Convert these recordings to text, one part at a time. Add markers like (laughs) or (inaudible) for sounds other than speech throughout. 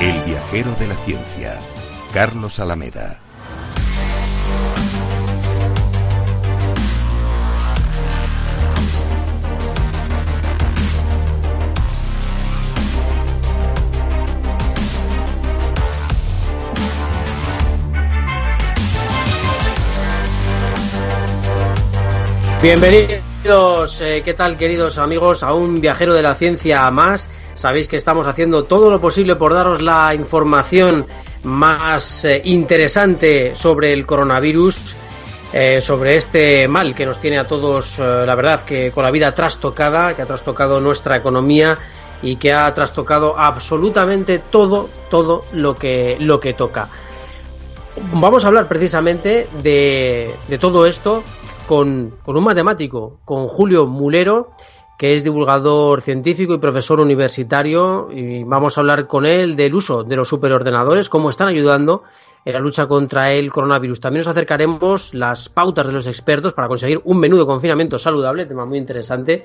El viajero de la ciencia, Carlos Alameda. Bienvenidos, eh, ¿qué tal queridos amigos? A un viajero de la ciencia más. Sabéis que estamos haciendo todo lo posible por daros la información más eh, interesante sobre el coronavirus, eh, sobre este mal que nos tiene a todos, la verdad, que con la vida trastocada, que ha trastocado nuestra economía y que ha trastocado absolutamente todo, todo lo que, lo que toca. Vamos a hablar precisamente de todo esto con, un matemático, con Julio Mulero, que es divulgador científico y profesor universitario, y vamos a hablar con él del uso de los superordenadores, cómo están ayudando en la lucha contra el coronavirus. También nos acercaremos las pautas de los expertos para conseguir un menú de confinamiento saludable, tema muy interesante.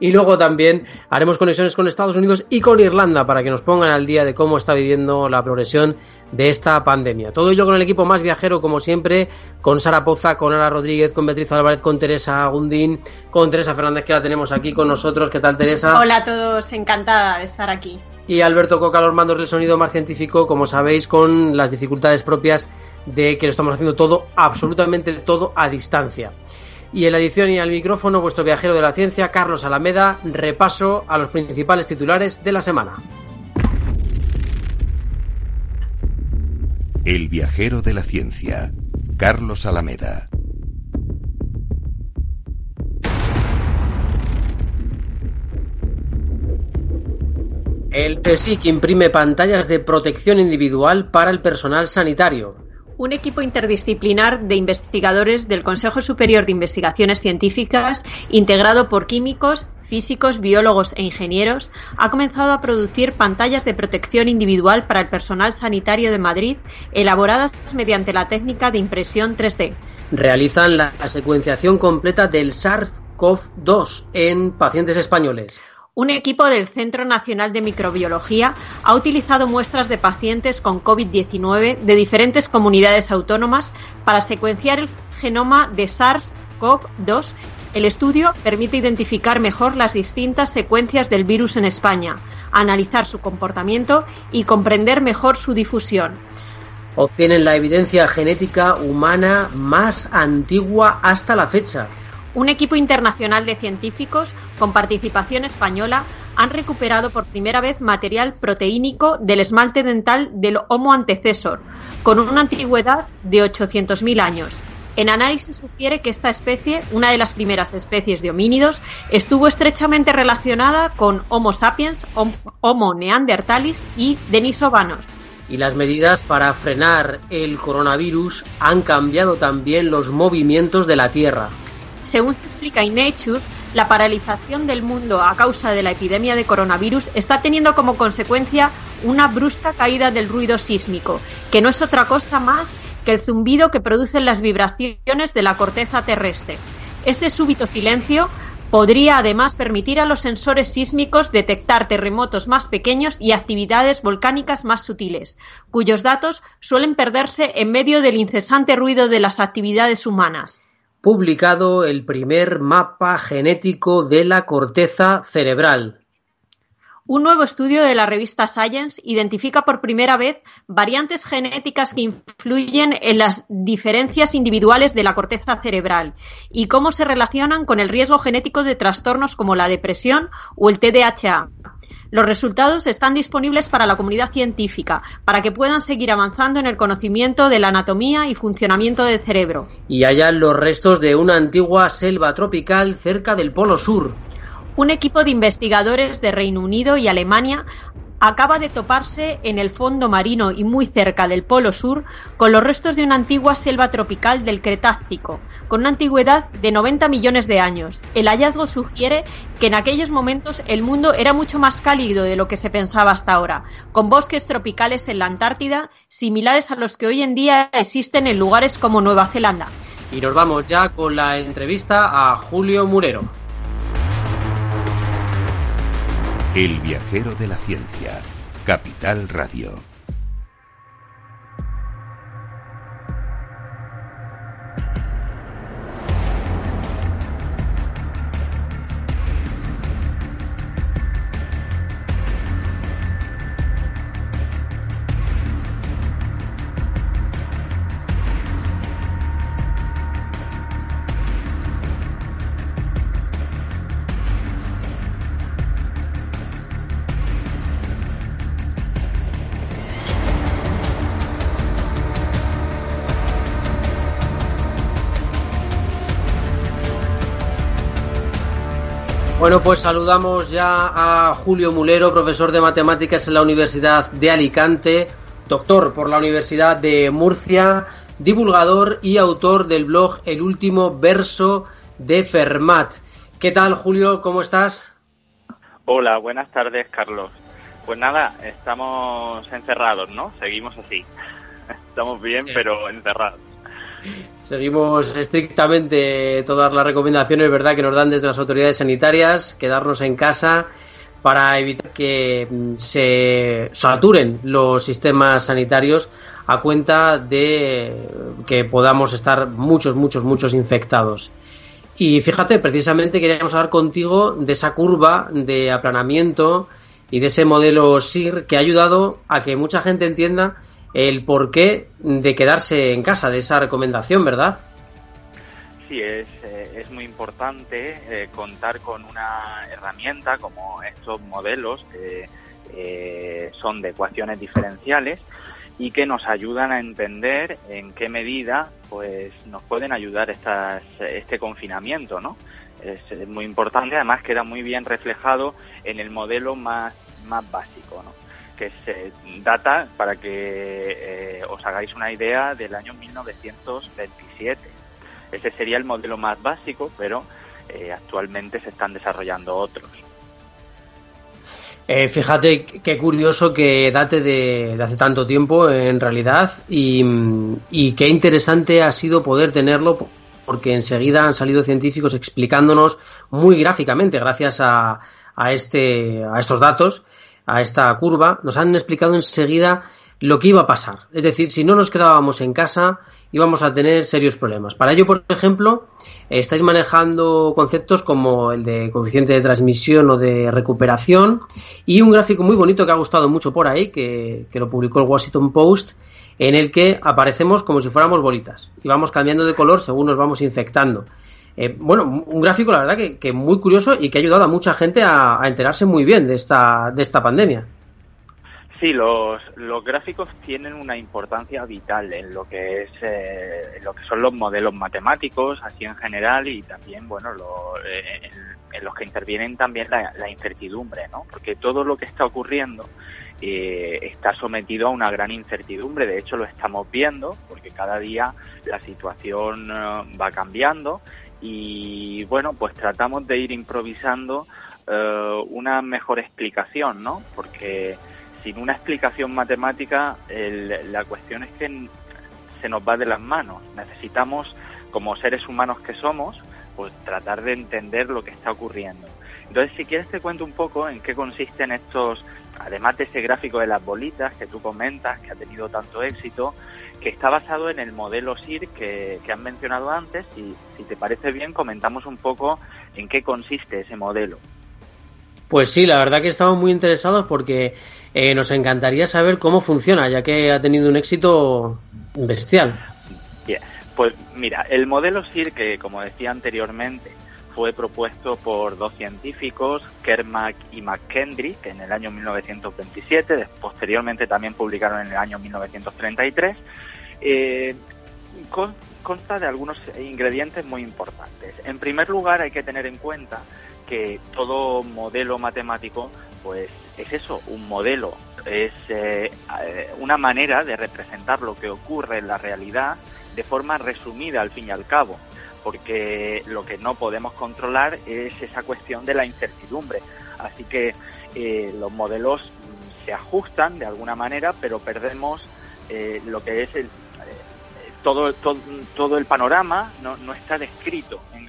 Y luego también haremos conexiones con Estados Unidos y con Irlanda para que nos pongan al día de cómo está viviendo la progresión de esta pandemia. Todo ello con el equipo más viajero, como siempre, con Sara Poza, con Ana Rodríguez, con Beatriz Álvarez, con Teresa Gundín, con Teresa Fernández, que la tenemos aquí con nosotros. ¿Qué tal, Teresa? Hola a todos, encantada de estar aquí y Alberto Coca los mandos del sonido más científico, como sabéis, con las dificultades propias de que lo estamos haciendo todo, absolutamente todo a distancia. Y en la edición y al micrófono, vuestro viajero de la ciencia, Carlos Alameda, repaso a los principales titulares de la semana. El viajero de la ciencia, Carlos Alameda. El CSIC imprime pantallas de protección individual para el personal sanitario. Un equipo interdisciplinar de investigadores del Consejo Superior de Investigaciones Científicas, integrado por químicos, físicos, biólogos e ingenieros, ha comenzado a producir pantallas de protección individual para el personal sanitario de Madrid, elaboradas mediante la técnica de impresión 3D. Realizan la secuenciación completa del SARS-CoV-2 en pacientes españoles. Un equipo del Centro Nacional de Microbiología ha utilizado muestras de pacientes con COVID-19 de diferentes comunidades autónomas para secuenciar el genoma de SARS-CoV-2. El estudio permite identificar mejor las distintas secuencias del virus en España, analizar su comportamiento y comprender mejor su difusión. Obtienen la evidencia genética humana más antigua hasta la fecha. Un equipo internacional de científicos con participación española han recuperado por primera vez material proteínico del esmalte dental del Homo antecesor, con una antigüedad de 800.000 años. En análisis sugiere que esta especie, una de las primeras especies de homínidos, estuvo estrechamente relacionada con Homo sapiens, Homo neanderthalis y denisovanos. Y las medidas para frenar el coronavirus han cambiado también los movimientos de la Tierra. Según se explica en Nature, la paralización del mundo a causa de la epidemia de coronavirus está teniendo como consecuencia una brusca caída del ruido sísmico, que no es otra cosa más que el zumbido que producen las vibraciones de la corteza terrestre. Este súbito silencio podría además permitir a los sensores sísmicos detectar terremotos más pequeños y actividades volcánicas más sutiles, cuyos datos suelen perderse en medio del incesante ruido de las actividades humanas publicado el primer mapa genético de la corteza cerebral. Un nuevo estudio de la revista Science identifica por primera vez variantes genéticas que influyen en las diferencias individuales de la corteza cerebral y cómo se relacionan con el riesgo genético de trastornos como la depresión o el TDAH. Los resultados están disponibles para la comunidad científica, para que puedan seguir avanzando en el conocimiento de la anatomía y funcionamiento del cerebro. Y hallan los restos de una antigua selva tropical cerca del Polo Sur. Un equipo de investigadores de Reino Unido y Alemania acaba de toparse en el fondo marino y muy cerca del Polo Sur con los restos de una antigua selva tropical del Cretácico, con una antigüedad de 90 millones de años. El hallazgo sugiere que en aquellos momentos el mundo era mucho más cálido de lo que se pensaba hasta ahora, con bosques tropicales en la Antártida similares a los que hoy en día existen en lugares como Nueva Zelanda. Y nos vamos ya con la entrevista a Julio Murero. El viajero de la ciencia, Capital Radio. Bueno, pues saludamos ya a Julio Mulero, profesor de matemáticas en la Universidad de Alicante, doctor por la Universidad de Murcia, divulgador y autor del blog El último verso de Fermat. ¿Qué tal, Julio? ¿Cómo estás? Hola, buenas tardes, Carlos. Pues nada, estamos encerrados, ¿no? Seguimos así. (laughs) Estamos bien, pero encerrados. Seguimos estrictamente todas las recomendaciones, ¿verdad?, que nos dan desde las autoridades sanitarias, quedarnos en casa para evitar que mm, se saturen los sistemas sanitarios a cuenta de que podamos estar muchos, muchos, muchos infectados. Y fíjate, precisamente queríamos hablar contigo de esa curva de aplanamiento y de ese modelo SIR que ha ayudado a que mucha gente entienda el porqué de quedarse en casa, de esa recomendación, ¿verdad? Sí, es, eh, es muy importante eh, contar con una herramienta como estos modelos que eh, son de ecuaciones diferenciales y que nos ayudan a entender en qué medida pues nos pueden ayudar estas, este confinamiento, ¿no? Es, muy importante, además queda muy bien reflejado en el modelo más, más básico, ¿no? Que se data, para que eh, os hagáis una idea, del año 1927. Ese sería el modelo más básico, pero eh, actualmente se están desarrollando otros. Eh, fíjate qué curioso que date de, hace tanto tiempo en realidad y, y, qué interesante ha sido poder tenerlo porque enseguida han salido científicos explicándonos muy gráficamente gracias a, a, este, a estos datos a esta curva, nos han explicado enseguida lo que iba a pasar. Es decir, si no nos quedábamos en casa, íbamos a tener serios problemas. Para ello, por ejemplo, estáis manejando conceptos como el de coeficiente de transmisión o de recuperación y un gráfico muy bonito que ha gustado mucho por ahí, que, que lo publicó el Washington Post, en el que aparecemos como si fuéramos bolitas y vamos cambiando de color según nos vamos infectando. Eh, bueno, un gráfico, la verdad, que, muy curioso y que ha ayudado a mucha gente a, enterarse muy bien de esta, de esta pandemia. Sí, los, los gráficos tienen una importancia vital en lo que es eh, lo que son los modelos matemáticos, así en general, y también, bueno, eh, en, los que intervienen también la, incertidumbre, ¿no? Porque todo lo que está ocurriendo está sometido a una gran incertidumbre. De hecho, lo estamos viendo porque cada día la situación va cambiando y bueno, pues tratamos de ir improvisando eh, una mejor explicación, ¿no? Porque sin una explicación matemática la cuestión es que se nos va de las manos. Necesitamos, como seres humanos que somos, pues tratar de entender lo que está ocurriendo. Entonces, si quieres te cuento un poco en qué consisten estos, además de ese gráfico de las bolitas que tú comentas, que ha tenido tanto éxito, que está basado en el modelo SIR que, han mencionado antes y si te parece bien comentamos un poco en qué consiste ese modelo. Pues sí, la verdad que estamos muy interesados porque eh, nos encantaría saber cómo funciona, ya que ha tenido un éxito bestial. Bien, pues mira, el modelo SIR, que como decía anteriormente, fue propuesto por dos científicos, Kermack y McKendrick, en el año 1927, posteriormente también publicaron en el año 1933. Eh, consta de algunos ingredientes muy importantes. En primer lugar, hay que tener en cuenta que todo modelo matemático, pues es eso, un modelo, es eh, una manera de representar lo que ocurre en la realidad de forma resumida al fin y al cabo, porque lo que no podemos controlar es esa cuestión de la incertidumbre. Así que eh, los modelos se ajustan de alguna manera, pero perdemos eh, lo que es el, todo, todo, todo el panorama no, no está descrito en,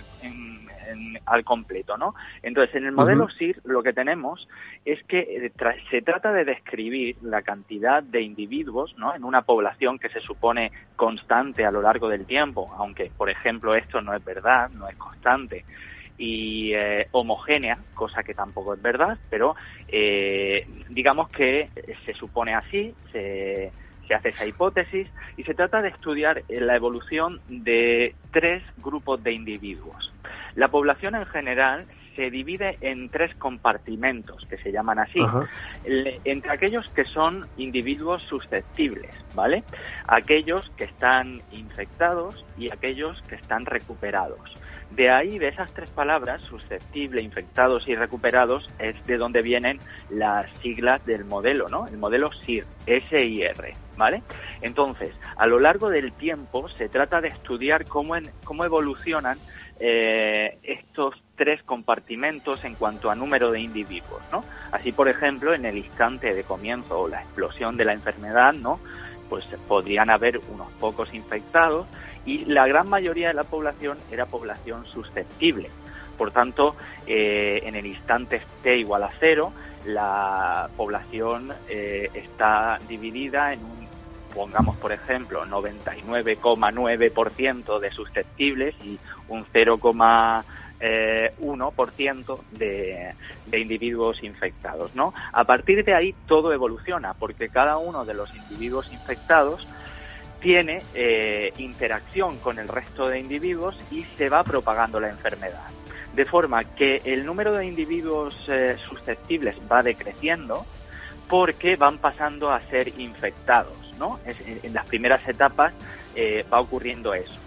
al completo, ¿no? Entonces, en el modelo SIR lo que tenemos es que eh, se trata de describir la cantidad de individuos, ¿no? En una población que se supone constante a lo largo del tiempo, aunque, por ejemplo, esto no es verdad, no es constante y eh, homogénea, cosa que tampoco es verdad, pero eh, digamos que se supone así, se se hace esa hipótesis y se trata de estudiar la evolución de tres grupos de individuos. La población en general se divide en tres compartimentos, que se llaman así, entre aquellos que son individuos susceptibles, ¿vale? Aquellos que están infectados y aquellos que están recuperados. De ahí, de esas tres palabras, susceptible, infectados y recuperados, es de donde vienen las siglas del modelo, ¿no? El modelo SIR, S-I-R, ¿vale? Entonces, a lo largo del tiempo se trata de estudiar cómo, cómo evolucionan eh, estos tres compartimentos en cuanto a número de individuos, ¿no? Así, por ejemplo, en el instante de comienzo o la explosión de la enfermedad, ¿no? Pues podrían haber unos pocos infectados y la gran mayoría de la población era población susceptible. Por tanto, eh, en el instante t igual a cero, la población eh, está dividida en un, pongamos por ejemplo, 99,9% de susceptibles y un 0,1% de, de individuos infectados. ¿no? A partir de ahí todo evoluciona, porque cada uno de los individuos infectados tiene eh, interacción con el resto de individuos y se va propagando la enfermedad. De forma que el número de individuos eh, susceptibles va decreciendo porque van pasando a ser infectados. ¿no? en las primeras etapas eh, va ocurriendo eso.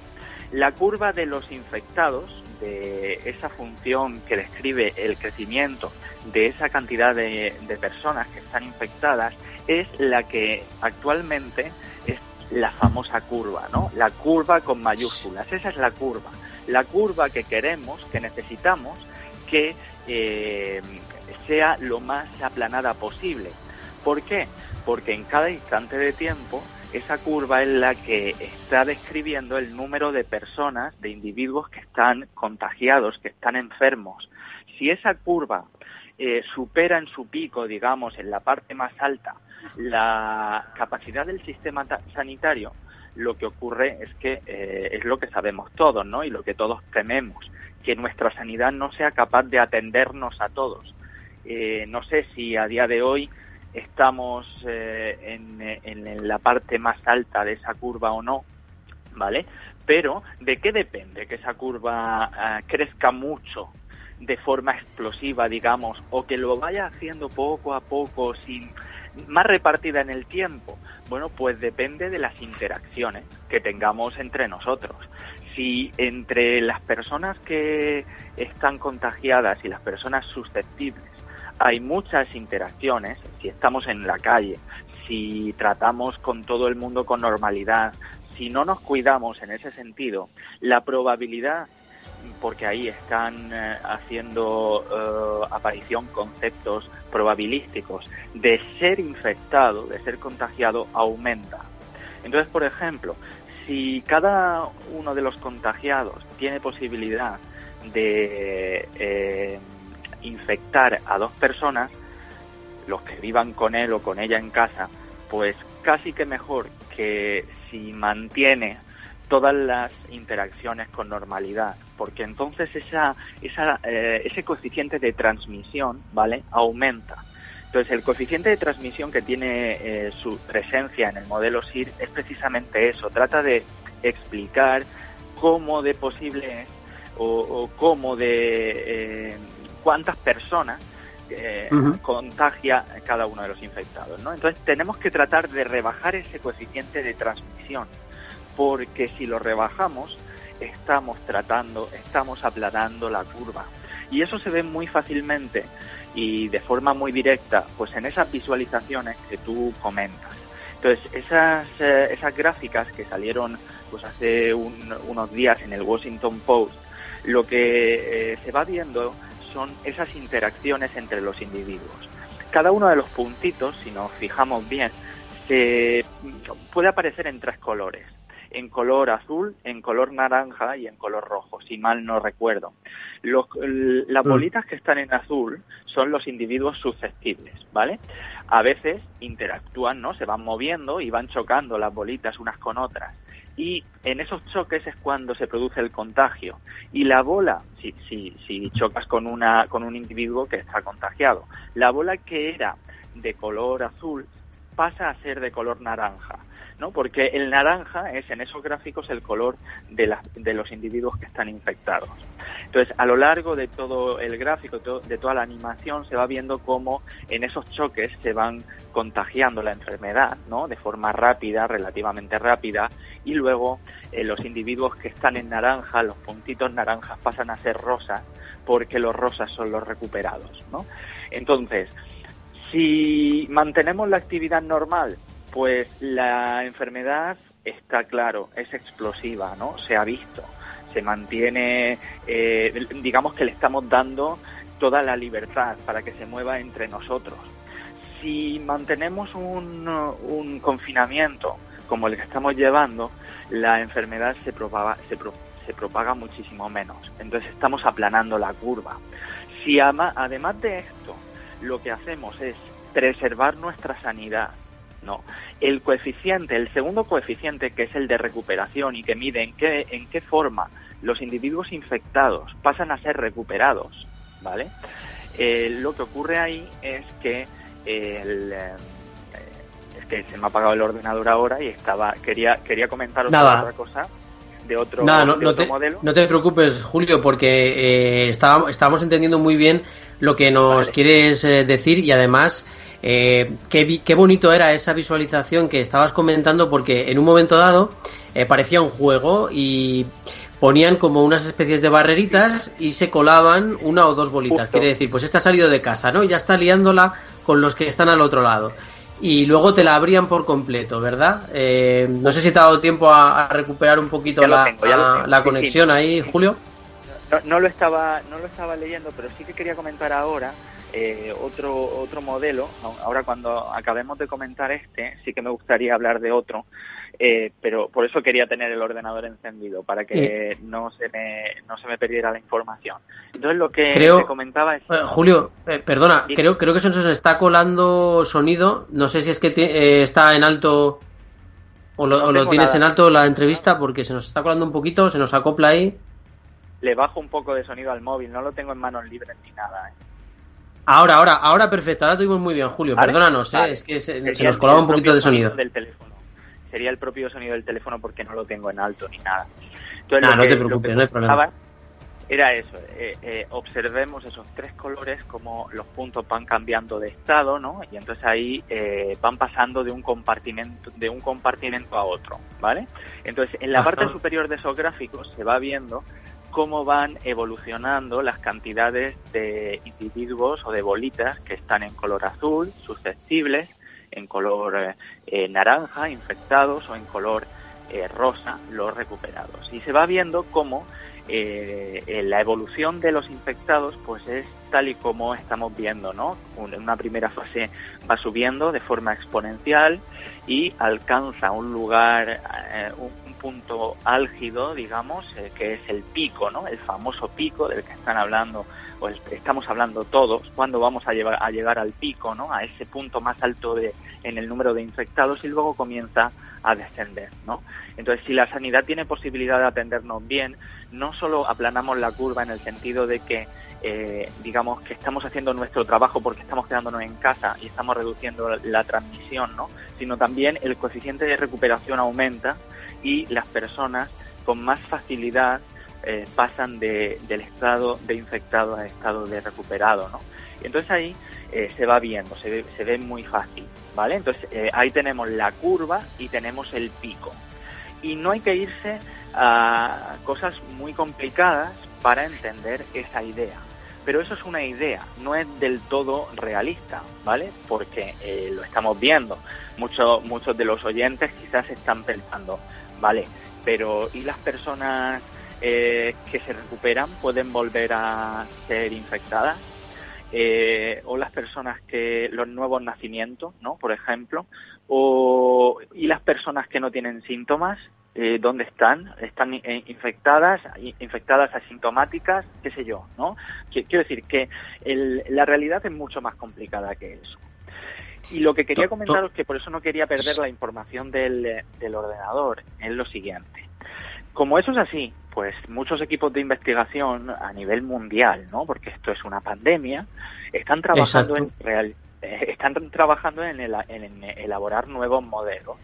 La curva de los infectados, de esa función que describe el crecimiento de esa cantidad de, de personas que están infectadas, es la que actualmente la famosa curva, ¿no? La curva con mayúsculas, esa es la curva. La curva que queremos, que necesitamos que eh, sea lo más aplanada posible. ¿Por qué? Porque en cada instante de tiempo esa curva es la que está describiendo el número de personas, de individuos que están contagiados, que están enfermos. Si esa curva eh, supera en su pico, digamos, en la parte más alta, la capacidad del sistema sanitario, lo que ocurre es que eh, es lo que sabemos todos, ¿no? Y lo que todos tememos, que nuestra sanidad no sea capaz de atendernos a todos. Eh, no sé si a día de hoy estamos eh, en, en, la parte más alta de esa curva o no, ¿vale? Pero ¿de qué depende que esa curva crezca mucho de forma explosiva, digamos, o que lo vaya haciendo poco a poco sin más repartida en el tiempo? Bueno, pues depende de las interacciones que tengamos entre nosotros. Si entre las personas que están contagiadas y las personas susceptibles hay muchas interacciones, si estamos en la calle, si tratamos con todo el mundo con normalidad, si no nos cuidamos en ese sentido, la probabilidad porque ahí están eh, haciendo eh, aparición conceptos probabilísticos de ser infectado, de ser contagiado, aumenta. Entonces, por ejemplo, si cada uno de los contagiados tiene posibilidad de eh, infectar a dos personas, los que vivan con él o con ella en casa, pues casi que mejor que si mantiene todas las interacciones con normalidad, porque entonces esa, esa, eh, ese coeficiente de transmisión, ¿vale? Aumenta. Entonces, el coeficiente de transmisión que tiene eh, su presencia en el modelo SIR es precisamente eso, trata de explicar cómo de posible es o, cómo de eh, cuántas personas eh, contagia cada uno de los infectados. ¿no? Entonces tenemos que tratar de rebajar ese coeficiente de transmisión, porque si lo rebajamos, estamos tratando, estamos aplanando la curva. Y eso se ve muy fácilmente y de forma muy directa, pues en esas visualizaciones que tú comentas. Entonces, esas, eh, esas gráficas que salieron pues hace unos días en el Washington Post, lo que eh, se va viendo son esas interacciones entre los individuos. Cada uno de los puntitos, si nos fijamos bien, se puede aparecer en tres colores en color azul, en color naranja y en color rojo, si mal no recuerdo. las mm. bolitas que están en azul son los individuos susceptibles, ¿vale? A veces interactúan, ¿no? Se van moviendo y van chocando las bolitas unas con otras. Y en esos choques es cuando se produce el contagio. Y la bola, si, si, si chocas con, una, con un individuo que está contagiado, la bola que era de color azul pasa a ser de color naranja. ¿No? Porque el naranja es en esos gráficos el color de, de los individuos que están infectados. Entonces, a lo largo de todo el gráfico, de toda la animación, se va viendo cómo en esos choques se van contagiando la enfermedad, ¿no? De forma rápida, relativamente rápida, y luego eh, los individuos que están en naranja, los puntitos naranjas pasan a ser rosas, porque los rosas son los recuperados, ¿no? Entonces, si mantenemos la actividad normal, pues la enfermedad está claro, es explosiva, ¿no? Se ha visto, se mantiene, eh, digamos que le estamos dando toda la libertad para que se mueva entre nosotros. Si mantenemos un, confinamiento como el que estamos llevando, la enfermedad se propaga, se, se propaga muchísimo menos. Entonces estamos aplanando la curva. Si ama, además de esto, lo que hacemos es preservar nuestra sanidad, no. El coeficiente, el segundo coeficiente, que es el de recuperación y que mide en qué, en qué forma los individuos infectados pasan a ser recuperados, ¿vale? Eh, lo que ocurre ahí es que el, eh, es que se me ha apagado el ordenador ahora y estaba quería quería comentar otra cosa de otro, no, te, modelo. No te preocupes, Julio, porque eh, estábamos, entendiendo muy bien lo que nos quieres eh, decir y además eh, qué, qué, bonito era esa visualización que estabas comentando porque en un momento dado eh, parecía un juego y ponían como unas especies de barreritas y se colaban una o dos bolitas. Quiere decir, pues esta ha salido de casa, ¿no? Ya está liándola con los que están al otro lado. Y luego te la abrían por completo, ¿verdad? Eh, no sé si te ha dado tiempo a, recuperar un poquito la, la, conexión ahí, Julio. No, no, lo estaba, no lo estaba leyendo, pero sí que quería comentar ahora eh, otro, otro modelo. Ahora cuando acabemos de comentar este, sí que me gustaría hablar de otro, eh, pero por eso quería tener el ordenador encendido, para que no, se me, no se me perdiera la información. Entonces lo que creo, comentaba es... Eh, Julio, perdona, creo, creo que se nos está colando sonido, no sé si es que está en alto o lo, tienes en alto la entrevista, porque se nos está colando un poquito, se nos acopla ahí. Le bajo un poco de sonido al móvil, no lo tengo en manos libres ni nada. Ahora, ahora, ahora perfecto, ahora tuvimos muy bien, Julio. Perdónanos, ¿eh? es que se, nos colaba un poquito de sonido. Del teléfono. Sería el propio sonido del teléfono porque no lo tengo en alto ni nada. Entonces, no te preocupes, no hay problema. Era eso, eh, eh, observemos esos tres colores como los puntos van cambiando de estado, ¿no? Y entonces ahí eh, van pasando de un compartimento de un compartimento a otro, ¿vale? Entonces en la parte superior de esos gráficos se va viendo cómo van evolucionando las cantidades de individuos o de bolitas que están en color azul, susceptibles, en color eh, eh, naranja, infectados, o en color eh, rosa, los recuperados. Y se va viendo cómo la evolución de los infectados pues es tal y como estamos viendo, ¿no? En una primera fase va subiendo de forma exponencial y alcanza un lugar, eh, un punto álgido, digamos, eh, que es el pico, ¿no? El famoso pico del que están hablando, o estamos hablando todos, cuando vamos a, llevar, a llegar al pico, ¿no? A ese punto más alto de, en el número de infectados y luego comienza a descender, ¿no? Entonces, si la sanidad tiene posibilidad de atendernos bien, no solo aplanamos la curva en el sentido de que eh, digamos que estamos haciendo nuestro trabajo porque estamos quedándonos en casa y estamos reduciendo la transmisión, ¿no? Sino también el coeficiente de recuperación aumenta y las personas con más facilidad eh, pasan de, del estado de infectado al estado de recuperado, ¿no? Y entonces ahí eh, se va viendo, se ve, se ve muy fácil, ¿vale? Entonces ahí tenemos la curva y tenemos el pico. Y no hay que irse a cosas muy complicadas para entender esa idea pero eso es una idea, no es del todo realista, ¿vale? Porque eh, lo estamos viendo. Muchos, muchos de los oyentes quizás están pensando, ¿vale? Pero ¿y las personas eh, que se recuperan pueden volver a ser infectadas? Eh, o las personas que los nuevos nacimientos, ¿no? Por ejemplo, o y las personas que no tienen síntomas eh, dónde están, están eh, infectadas, infectadas asintomáticas, qué sé yo, ¿no? Quiero decir que la realidad es mucho más complicada que eso. Y lo que quería comentaros, que por eso no quería perder la información del, del ordenador, es lo siguiente. Como eso es así, pues muchos equipos de investigación a nivel mundial, ¿no? Porque esto es una pandemia, están trabajando en real, eh, están trabajando en, en elaborar nuevos modelos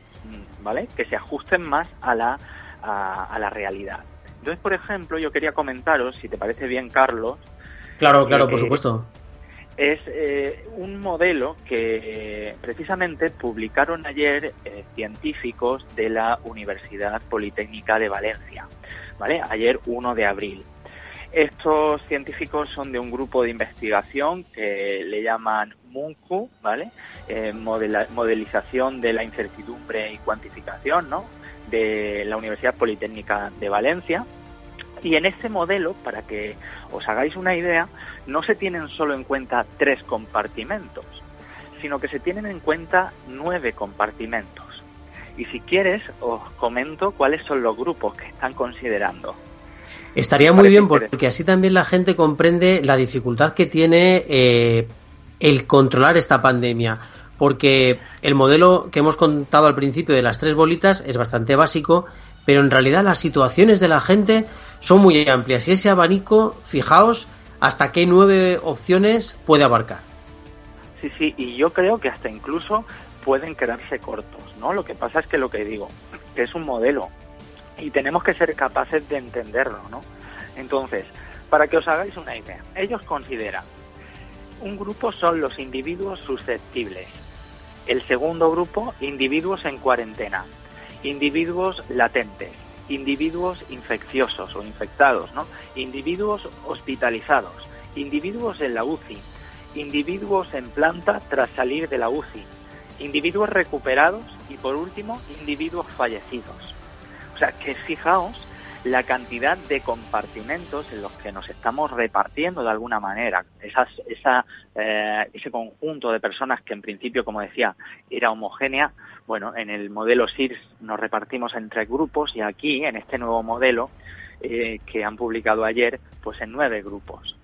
¿vale? Que se ajusten más a la, a, la realidad. Entonces, por ejemplo, yo quería comentaros, si te parece bien, Carlos. Claro, claro, por supuesto. Es eh, un modelo que eh, precisamente publicaron ayer eh, científicos de la Universidad Politécnica de Valencia, ¿vale? Ayer 1 de abril. Estos científicos son de un grupo de investigación que le llaman MUNCU, ¿vale? Eh, modelización de la incertidumbre y cuantificación, ¿no? De la Universidad Politécnica de Valencia. Y en este modelo, para que os hagáis una idea, no se tienen solo en cuenta tres compartimentos, sino que se tienen en cuenta nueve compartimentos. Y si quieres, os comento cuáles son los grupos que están considerando. Estaría muy bien porque así también la gente comprende la dificultad que tiene eh, el controlar esta pandemia. Porque el modelo que hemos contado al principio de las tres bolitas es bastante básico, pero en realidad las situaciones de la gente son muy amplias. Y ese abanico, fijaos, hasta qué nueve opciones puede abarcar. Sí, sí, y yo creo que hasta incluso pueden quedarse cortos, ¿no? Lo que pasa es que lo que digo, que es un modelo, y tenemos que ser capaces de entenderlo, ¿no? Entonces, para que os hagáis una idea, ellos consideran un grupo son los individuos susceptibles, el segundo grupo individuos en cuarentena, individuos latentes, individuos infecciosos o infectados, ¿no? Individuos hospitalizados, individuos en la UCI, individuos en planta tras salir de la UCI, individuos recuperados. Y por último individuos fallecidos. O sea, que fijaos la cantidad de compartimentos en los que nos estamos repartiendo de alguna manera. Esas, esa, eh, ese conjunto de personas que en principio, como decía, era homogénea, bueno, en el modelo SIRS nos repartimos en tres grupos y aquí, en este nuevo modelo eh, que han publicado ayer, pues en nueve grupos.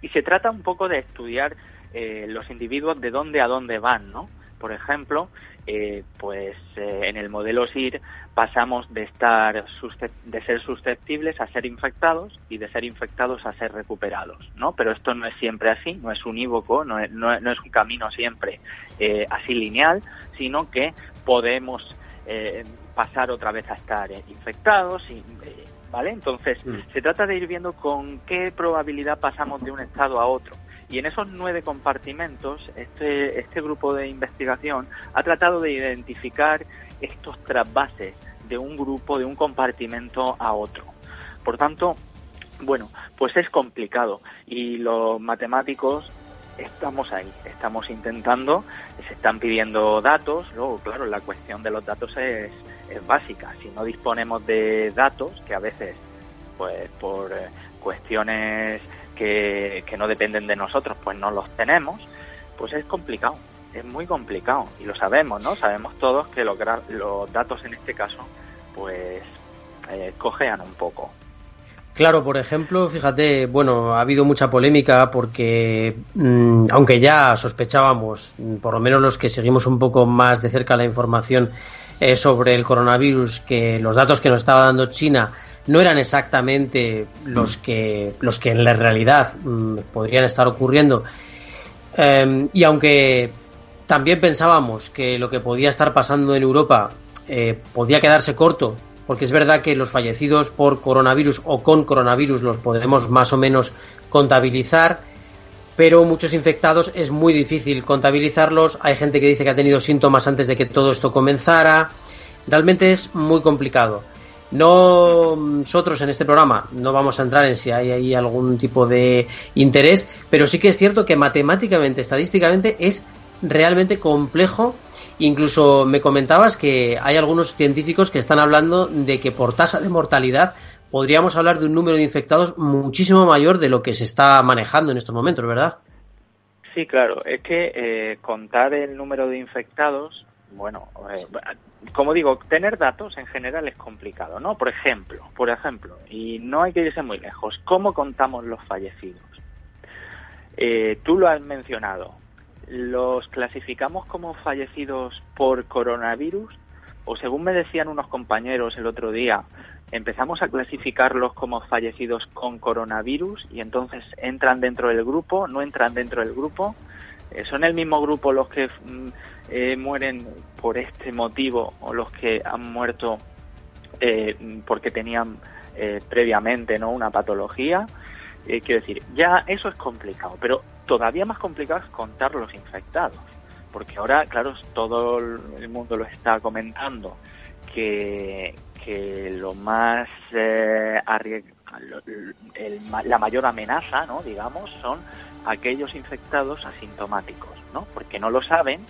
Y se trata un poco de estudiar eh, los individuos de dónde a dónde van, ¿no? Por ejemplo, eh, pues eh, en el modelo SIR pasamos de estar de ser susceptibles a ser infectados y de ser infectados a ser recuperados, ¿no? Pero esto no es siempre así, no es unívoco, no es, no, es un camino siempre eh, así lineal, sino que podemos pasar otra vez a estar infectados y ¿vale? Entonces, mm. se trata de ir viendo con qué probabilidad pasamos de un estado a otro. Y en esos nueve compartimentos, este, este grupo de investigación ha tratado de identificar estos trasvases de un grupo, de un compartimento a otro. Por tanto, bueno, pues es complicado. Y los matemáticos estamos ahí, estamos intentando, se están pidiendo datos, luego claro, la cuestión de los datos es, es básica, si no disponemos de datos, que a veces pues por eh, cuestiones que, no dependen de nosotros, pues no los tenemos, pues es complicado, es muy complicado y lo sabemos, ¿no? Sabemos todos que los, los datos en este caso, pues eh, cojean un poco. Claro, por ejemplo, fíjate, bueno, ha habido mucha polémica porque, mm, aunque ya sospechábamos, mm, por lo menos los que seguimos un poco más de cerca la información eh, sobre el coronavirus, que los datos que nos estaba dando China no eran exactamente los que, los que en la realidad mm, podrían estar ocurriendo. Em, y aunque también pensábamos que lo que podía estar pasando en Europa eh, podía quedarse corto porque es verdad que los fallecidos por coronavirus o con coronavirus los podemos más o menos contabilizar, pero muchos infectados es muy difícil contabilizarlos. Hay gente que dice que ha tenido síntomas antes de que todo esto comenzara. Realmente es muy complicado. No, nosotros en este programa no vamos a entrar en si hay ahí algún tipo de interés, pero sí que es cierto que matemáticamente, estadísticamente, es realmente complejo Incluso me comentabas que hay algunos científicos que están hablando de que por tasa de mortalidad podríamos hablar de un número de infectados muchísimo mayor de lo que se está manejando en estos momentos, ¿verdad? Sí, claro. Es que eh, contar el número de infectados, bueno, eh, como digo, tener datos en general es complicado, ¿no? Por ejemplo, por ejemplo, y no hay que irse muy lejos, ¿cómo contamos los fallecidos? Eh, tú lo has mencionado, los clasificamos como fallecidos por coronavirus o según me decían unos compañeros el otro día, empezamos a clasificarlos como fallecidos con coronavirus y entonces entran dentro del grupo, no entran dentro del grupo. Eh, ¿Son el mismo grupo los que mm, eh, mueren por este motivo o los que han muerto eh, porque tenían previamente no una patología? quiero decir, ya eso es complicado, pero todavía más complicado es contar los infectados, porque ahora, claro, todo el mundo lo está comentando, que, que lo más eh, la mayor amenaza, ¿no? digamos, son aquellos infectados asintomáticos, ¿no? Porque no lo saben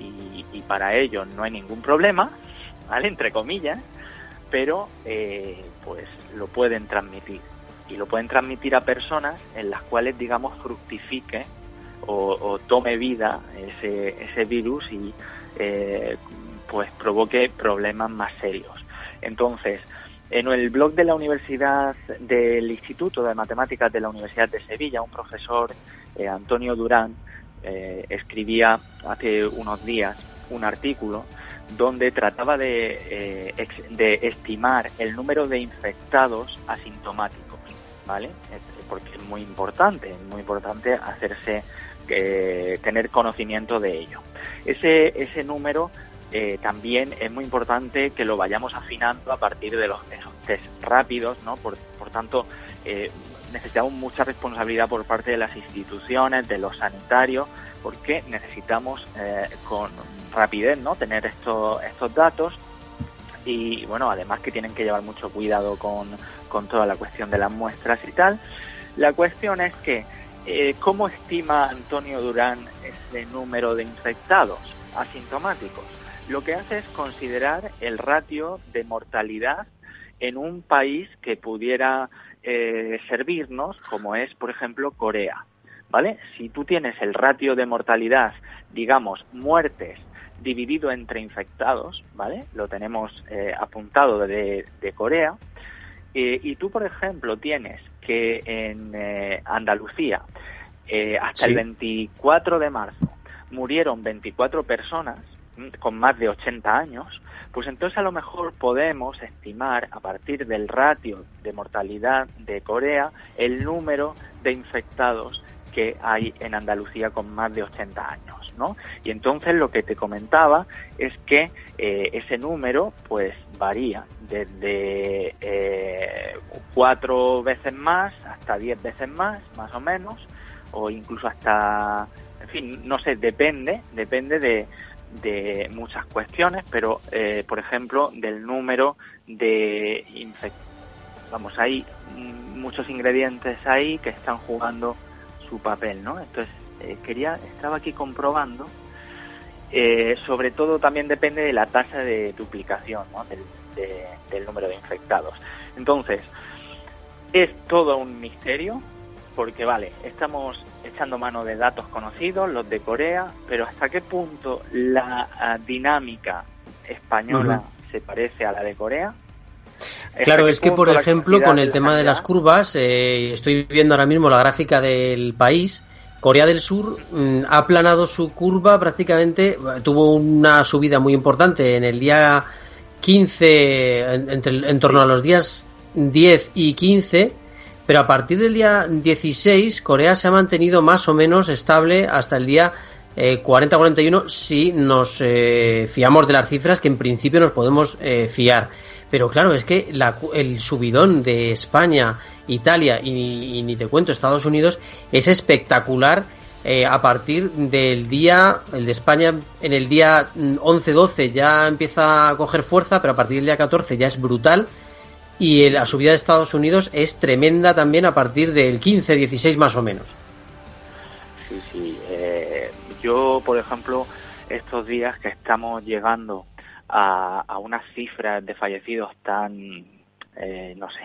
y, y para ellos no hay ningún problema, ¿vale? Entre comillas, pero eh, pues lo pueden transmitir y lo pueden transmitir a personas en las cuales, digamos, fructifique o, tome vida ese, ese virus y eh, pues provoque problemas más serios. Entonces, en el blog de la Universidad del Instituto de Matemáticas de la Universidad de Sevilla, un profesor, eh, Antonio Durán, eh, escribía hace unos días un artículo donde trataba de, de estimar el número de infectados asintomáticos. ¿vale? Porque es muy importante, es muy importante hacerse, eh, tener conocimiento de ello. Ese, ese número eh, también es muy importante que lo vayamos afinando a partir de los test rápidos, ¿no? Por, por tanto, eh, necesitamos mucha responsabilidad por parte de las instituciones, de los sanitarios, porque necesitamos con rapidez, ¿no? Tener estos, estos datos y bueno, además que tienen que llevar mucho cuidado con, toda la cuestión de las muestras y tal. La cuestión es que, eh, ¿cómo estima Antonio Durán ese número de infectados asintomáticos? Lo que hace es considerar el ratio de mortalidad en un país que pudiera eh, servirnos, como es, por ejemplo, Corea. ¿Vale? Si tú tienes el ratio de mortalidad, digamos, muertes dividido entre infectados, ¿vale? Lo tenemos eh, apuntado de, Corea. Eh, y tú, por ejemplo, tienes que en eh, Andalucía, hasta el 24 de marzo, murieron 24 personas mm, con más de 80 años, pues entonces a lo mejor podemos estimar a partir del ratio de mortalidad de Corea el número de infectados que hay en Andalucía con más de 80 años, ¿no? Y entonces lo que te comentaba es que eh, ese número pues varía desde eh, cuatro veces más hasta diez veces más, más o menos, o incluso hasta, en fin, no sé, depende, depende de, de muchas cuestiones, pero eh, por ejemplo del número de infectados. Vamos, hay muchos ingredientes ahí que están jugando su papel, ¿no? Entonces, eh, quería, estaba aquí comprobando, eh, sobre todo también depende de la tasa de duplicación, ¿no? Del, del número de infectados. Entonces, es todo un misterio, porque vale, estamos echando mano de datos conocidos, los de Corea, pero hasta qué punto la ah, dinámica española se parece a la de Corea. Claro, es que por ejemplo con el tema de las curvas, eh, estoy viendo ahora mismo la gráfica del país, Corea del Sur mm, ha aplanado su curva prácticamente, tuvo una subida muy importante en el día 15, en, torno a los días 10 y 15, pero a partir del día 16 Corea se ha mantenido más o menos estable hasta el día 40-41 eh, si nos eh, fiamos de las cifras que en principio nos podemos eh, fiar. Pero claro, es que el subidón de España, Italia y, ni te cuento Estados Unidos es espectacular a partir del día, el de España en el día 11-12 ya empieza a coger fuerza, pero a partir del día 14 ya es brutal y la subida de Estados Unidos es tremenda también a partir del 15-16 más o menos. Sí, sí. Eh, yo, por ejemplo, estos días que estamos llegando a, a unas cifras de fallecidos tan, eh, no sé,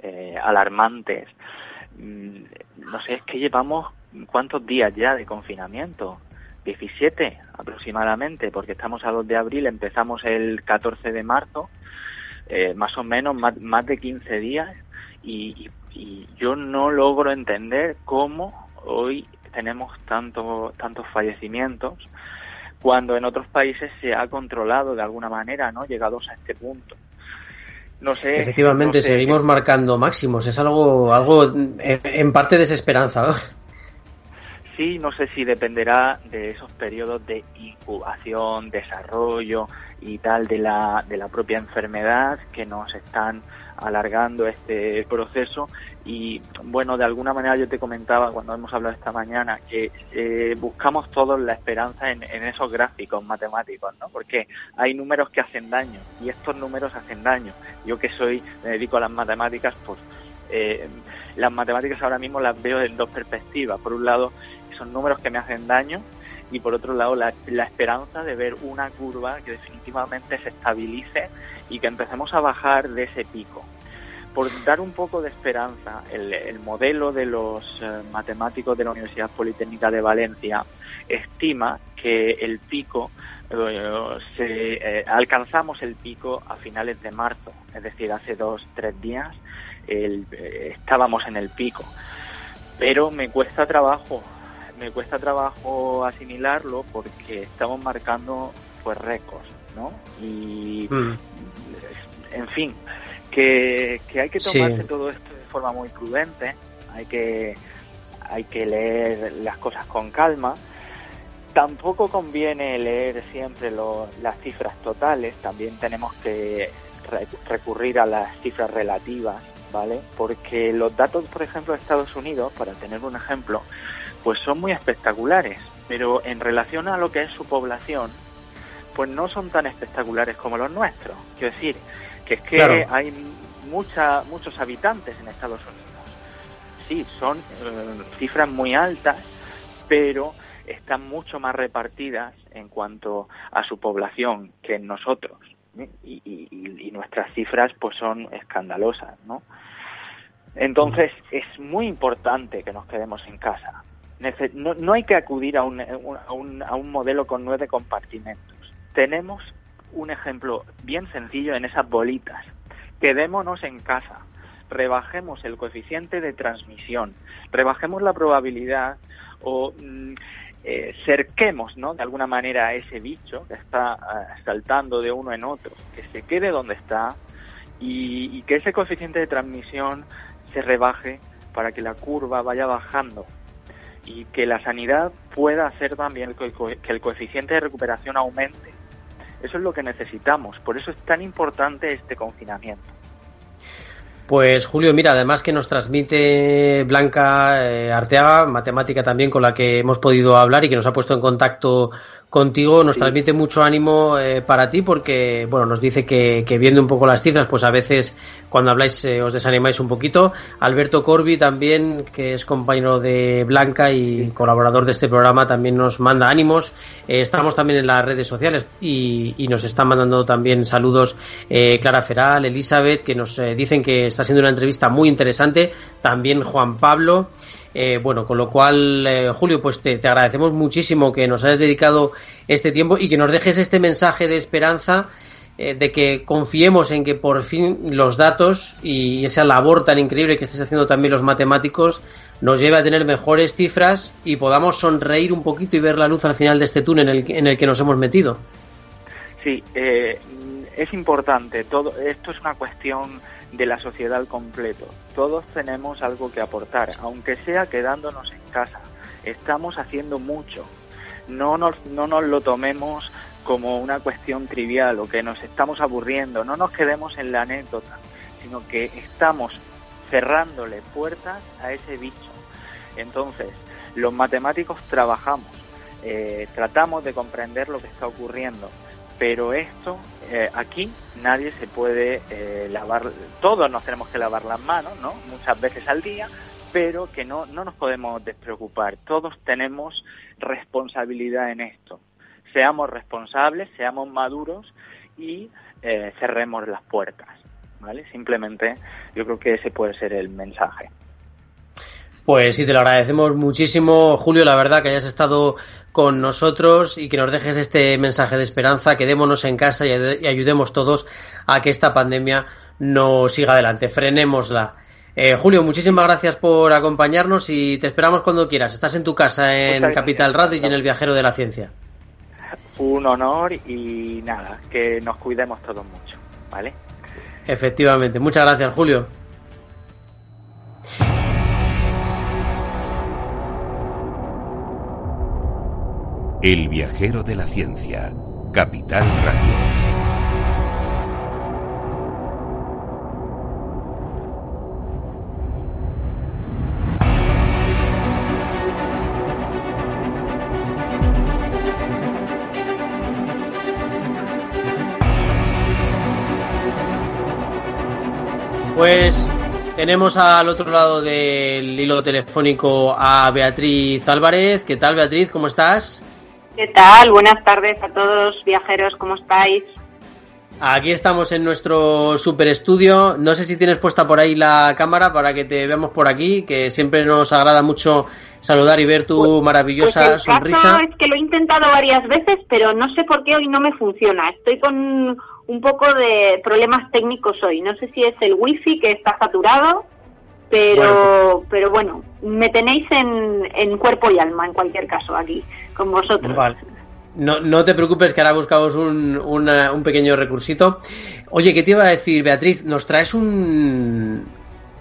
eh, alarmantes, mm, no sé, es que llevamos cuántos días ya de confinamiento. 17 aproximadamente, porque estamos a 2 de abril, empezamos el 14 de marzo eh, más o menos más, de 15 días y, yo no logro entender cómo hoy tenemos tanto, tantos fallecimientos cuando en otros países se ha controlado de alguna manera, ¿no? Llegados a este punto. No sé. Efectivamente, seguimos marcando máximos. Es algo, algo en parte desesperanzador. Sí, no sé si dependerá de esos periodos de incubación, desarrollo, y tal de la, de la propia enfermedad que nos están alargando este proceso. Y bueno de alguna manera yo te comentaba cuando hemos hablado esta mañana que eh, buscamos todos la esperanza en, esos gráficos matemáticos no porque hay números que hacen daño y estos números hacen daño. Yo que soy me dedico a las matemáticas pues eh, las matemáticas ahora mismo las veo en dos perspectivas. Por un lado son números que me hacen daño y por otro lado la, esperanza de ver una curva que definitivamente se estabilice y que empecemos a bajar de ese pico. Por dar un poco de esperanza, el, modelo de los eh, matemáticos de la Universidad Politécnica de Valencia estima que el pico eh, se, eh, alcanzamos el pico a finales de marzo, es decir, hace dos, tres días estábamos en el pico. Pero me cuesta trabajo me cuesta trabajo asimilarlo porque estamos marcando pues récords, ¿no? Y mm. en fin, que, que hay que tomarse todo esto de forma muy prudente, hay que hay que leer las cosas con calma. Tampoco conviene leer siempre las cifras totales, también tenemos que recurrir a las cifras relativas, ¿vale? Porque los datos, por ejemplo, de Estados Unidos, para tener un ejemplo, pues son muy espectaculares, pero en relación a lo que es su población, pues no son tan espectaculares como los nuestros. Quiero decir, que es que hay mucha, muchos habitantes en Estados Unidos. Sí, son eh, cifras muy altas, pero están mucho más repartidas en cuanto a su población que en nosotros. Y, y, nuestras cifras pues son escandalosas, ¿no? Entonces es muy importante que nos quedemos en casa no, hay que acudir a un, a, un, a un modelo con nueve compartimentos. Tenemos un ejemplo bien sencillo en esas bolitas. Quedémonos en casa, rebajemos el coeficiente de transmisión, rebajemos la probabilidad o mm, eh, cerquemos, ¿no? De alguna manera a ese bicho que está ah, saltando de uno en otro, que se quede donde está y, y que ese coeficiente de transmisión se rebaje para que la curva vaya bajando y que la sanidad pueda hacer también que el coeficiente de recuperación aumente. Eso es lo que necesitamos, por eso es tan importante este confinamiento. Pues Julio, mira, además que nos transmite Blanca eh, Arteaga, matemática también con la que hemos podido hablar y que nos ha puesto en contacto contigo nos transmite mucho ánimo eh, para ti porque, bueno, nos dice que, viendo un poco las cifras, pues a veces cuando habláis eh, os desanimáis un poquito. Alberto Corbi también, que es compañero de Blanca y colaborador de este programa, también nos manda ánimos. Eh, estamos también en las redes sociales y, y nos están mandando también saludos Clara Feral, Elizabeth, que nos dicen que está siendo una entrevista muy interesante. También Juan Pablo. Eh, bueno, con lo cual, eh, Julio, pues te, agradecemos muchísimo que nos hayas dedicado este tiempo y que nos dejes este mensaje de esperanza eh, de que confiemos en que por fin los datos y esa labor tan increíble que estés haciendo también los matemáticos nos lleve a tener mejores cifras y podamos sonreír un poquito y ver la luz al final de este túnel en el, en el que nos hemos metido. Sí, es importante. Todo esto es una cuestión de la sociedad al completo. Todos tenemos algo que aportar, aunque sea quedándonos en casa. Estamos haciendo mucho. No nos, no nos lo tomemos como una cuestión trivial o que nos estamos aburriendo. No nos quedemos en la anécdota, sino que estamos cerrándole puertas a ese bicho. Entonces, los matemáticos trabajamos, eh, tratamos de comprender lo que está ocurriendo pero esto eh, aquí nadie se puede eh, lavar, todos nos tenemos que lavar las manos, ¿no? Muchas veces al día, pero que no, no nos podemos despreocupar. Todos tenemos responsabilidad en esto. Seamos responsables, seamos maduros y eh, cerremos las puertas, ¿vale? Simplemente yo creo que ese puede ser el mensaje. Pues sí, te lo agradecemos muchísimo, Julio, la verdad que hayas estado con nosotros y que nos dejes este mensaje de esperanza, quedémonos en casa y, ayudemos todos a que esta pandemia no siga adelante, frenémosla. Eh, Julio, muchísimas gracias por acompañarnos y te esperamos cuando quieras. Estás en tu casa en Capital Radio y en el Viajero de la Ciencia. Un honor y nada, que nos cuidemos todos mucho, ¿vale? Efectivamente. Muchas gracias, Julio. El viajero de la ciencia, Capital Radio. Pues tenemos al otro lado del hilo telefónico a Beatriz Álvarez. ¿Qué tal, Beatriz? ¿Cómo estás? ¿Qué tal? Buenas tardes a todos viajeros, ¿cómo estáis? Aquí estamos en nuestro super estudio. No sé si tienes puesta por ahí la cámara para que te veamos por aquí, que siempre nos agrada mucho saludar y ver tu pues, maravillosa pues el sonrisa. Caso es que lo he intentado varias veces, pero no sé por qué hoy no me funciona. Estoy con un poco de problemas técnicos hoy. No sé si es el wifi que está saturado pero pues- pero bueno, me tenéis en, en cuerpo y alma en cualquier caso aquí, con vosotros. No, no te preocupes que ahora buscamos un, un pequeño recursito. Oye, ¿qué te iba a decir, Beatriz? Nos traes un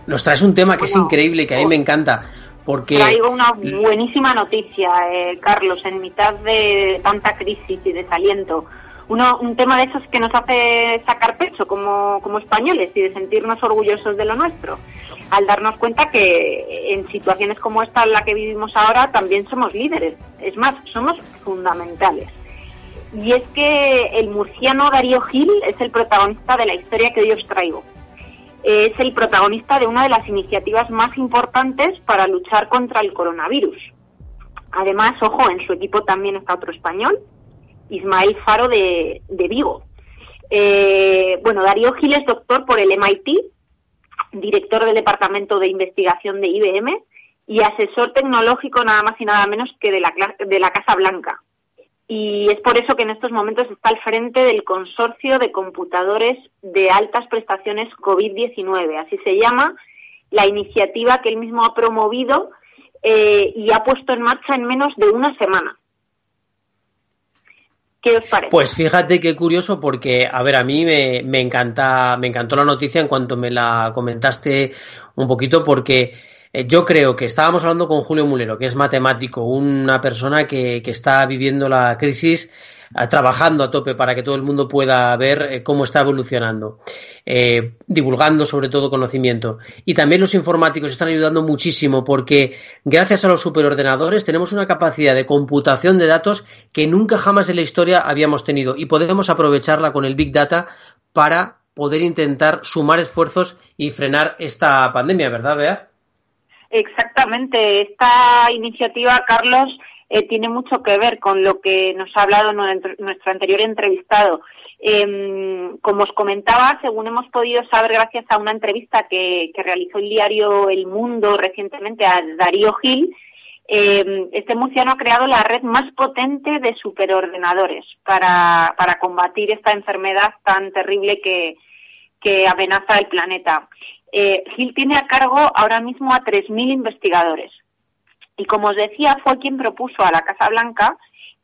nos traes un tema que es increíble que a mí me encanta. Porque... Traigo una buenísima noticia, eh, Carlos, en mitad de tanta crisis y desaliento. Uno, un tema de esos que nos hace sacar pecho como, como españoles y de sentirnos orgullosos de lo nuestro al darnos cuenta que en situaciones como esta en la que vivimos ahora también somos líderes, es más, somos fundamentales. Y es que el murciano Darío Gil es el protagonista de la historia que hoy os traigo. Es el protagonista de una de las iniciativas más importantes para luchar contra el coronavirus. Además, ojo, en su equipo también está otro español, Ismael Faro de, Vigo. Eh, bueno, Darío Gil es doctor por el MIT director del Departamento de Investigación de IBM y asesor tecnológico nada más y nada menos que de la, de la Casa Blanca. Y es por eso que en estos momentos está al frente del consorcio de computadores de altas prestaciones COVID-19, así se llama, la iniciativa que él mismo ha promovido eh, y ha puesto en marcha en menos de una semana. ¿Qué os parece? Pues fíjate qué curioso porque, a ver, a mí me, me, encanta, me encantó la noticia en cuanto me la comentaste un poquito porque yo creo que estábamos hablando con Julio Mulero, que es matemático, una persona que, está viviendo la crisis trabajando a tope para que todo el mundo pueda ver eh, cómo está evolucionando, eh, divulgando sobre todo conocimiento. Y también los informáticos están ayudando muchísimo porque gracias a los superordenadores tenemos una capacidad de computación de datos que nunca jamás en la historia habíamos tenido y podemos aprovecharla con el Big Data para poder intentar sumar esfuerzos y frenar esta pandemia, ¿verdad, Bea? Exactamente. Esta iniciativa, Carlos, eh, tiene mucho que ver con lo que nos ha hablado nuestro anterior entrevistado Em, como os comentaba, según hemos podido saber gracias a una entrevista que, realizó el diario El Mundo recientemente a Darío Gil, em, este murciano ha creado la red más potente de superordenadores para, combatir esta enfermedad tan terrible que, amenaza el planeta. Eh, Gil tiene a cargo ahora mismo a 3.000 investigadores. Y como os decía, fue quien propuso a la Casa Blanca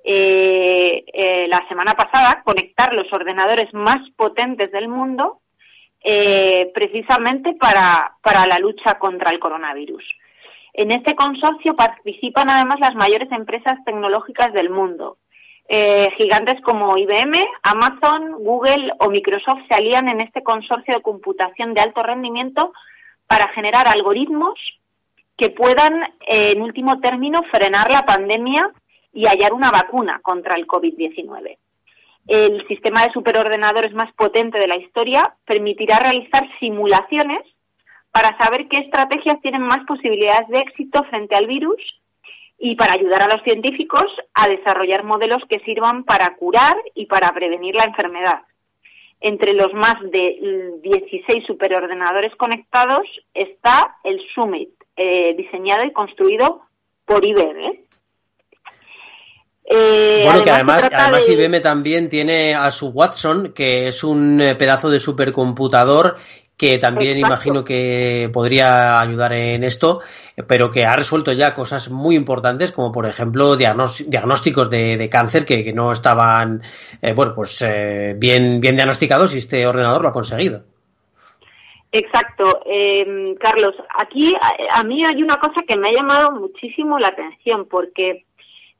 eh, eh, la semana pasada conectar los ordenadores más potentes del mundo eh, precisamente para, para la lucha contra el coronavirus. En este consorcio participan además las mayores empresas tecnológicas del mundo. Gigantes como IBM, Amazon, Google o Microsoft se alían en este consorcio de computación de alto rendimiento para generar algoritmos que puedan, en último término, frenar la pandemia y hallar una vacuna contra el COVID-19. El sistema de superordenadores más potente de la historia permitirá realizar simulaciones para saber qué estrategias tienen más posibilidades de éxito frente al virus y para ayudar a los científicos a desarrollar modelos que sirvan para curar y para prevenir la enfermedad. Entre los más de 16 superordenadores conectados está el Summit, eh, diseñado y construido por IBM. Eh, bueno, que además, además IBM también tiene a su Watson, que es un eh, pedazo de supercomputador que también imagino que podría ayudar en esto, pero que ha resuelto ya cosas muy importantes, como por ejemplo diagnósticos de, cáncer que, no estaban, eh, bueno, pues bien, bien diagnosticados y este ordenador lo ha conseguido. Exacto, em, Carlos. Aquí a, mí hay una cosa que me ha llamado muchísimo la atención, porque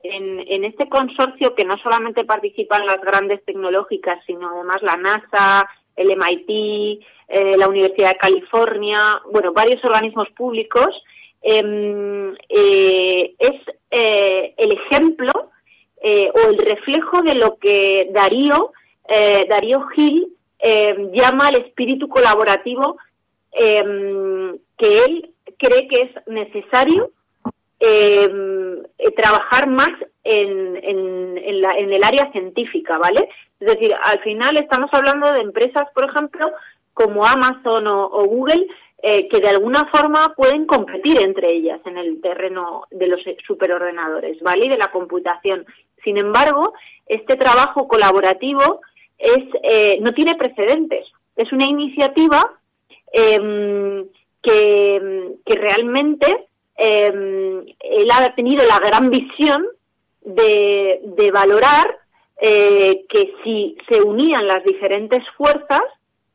en, este consorcio que no solamente participan las grandes tecnológicas, sino además la NASA, el MIT, eh, la Universidad de California, bueno, varios organismos públicos, em, eh, es eh, el ejemplo o el reflejo de lo que Darío, Darío Gil em, llama el espíritu colaborativo em, que él cree que es necesario trabajar más en, en, el área científica, ¿vale? Es decir, al final estamos hablando de empresas, por ejemplo, como Amazon o, Google, eh, que de alguna forma pueden competir entre ellas en el terreno de los superordenadores, ¿vale? Y de la computación. Sin embargo, este trabajo colaborativo es, eh, no tiene precedentes. Es una iniciativa em, que, que realmente eh, él ha tenido la gran visión de, valorar eh, que si se unían las diferentes fuerzas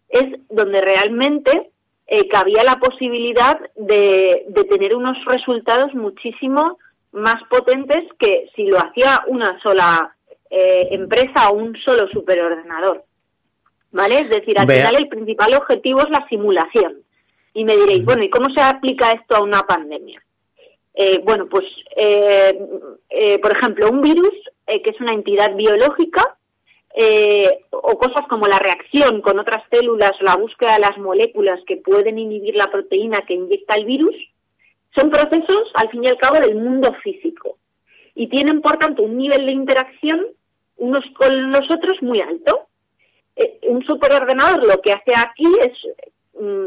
es donde realmente eh, cabía la posibilidad de, tener unos resultados muchísimo más potentes que si lo hacía una sola eh, empresa o un solo superordenador. ¿Vale? Es decir, al final el principal objetivo es la simulación. Y me diréis, bueno, ¿y cómo se aplica esto a una pandemia? Eh, bueno, pues, eh, eh, por ejemplo, un virus, que es una entidad biológica, o cosas como la reacción con otras células la búsqueda de las moléculas que pueden inhibir la proteína que inyecta el virus, son procesos, al fin y al cabo, del mundo físico. Y tienen, por tanto, un nivel de interacción unos con los otros muy alto. un superordenador lo que hace aquí es mm,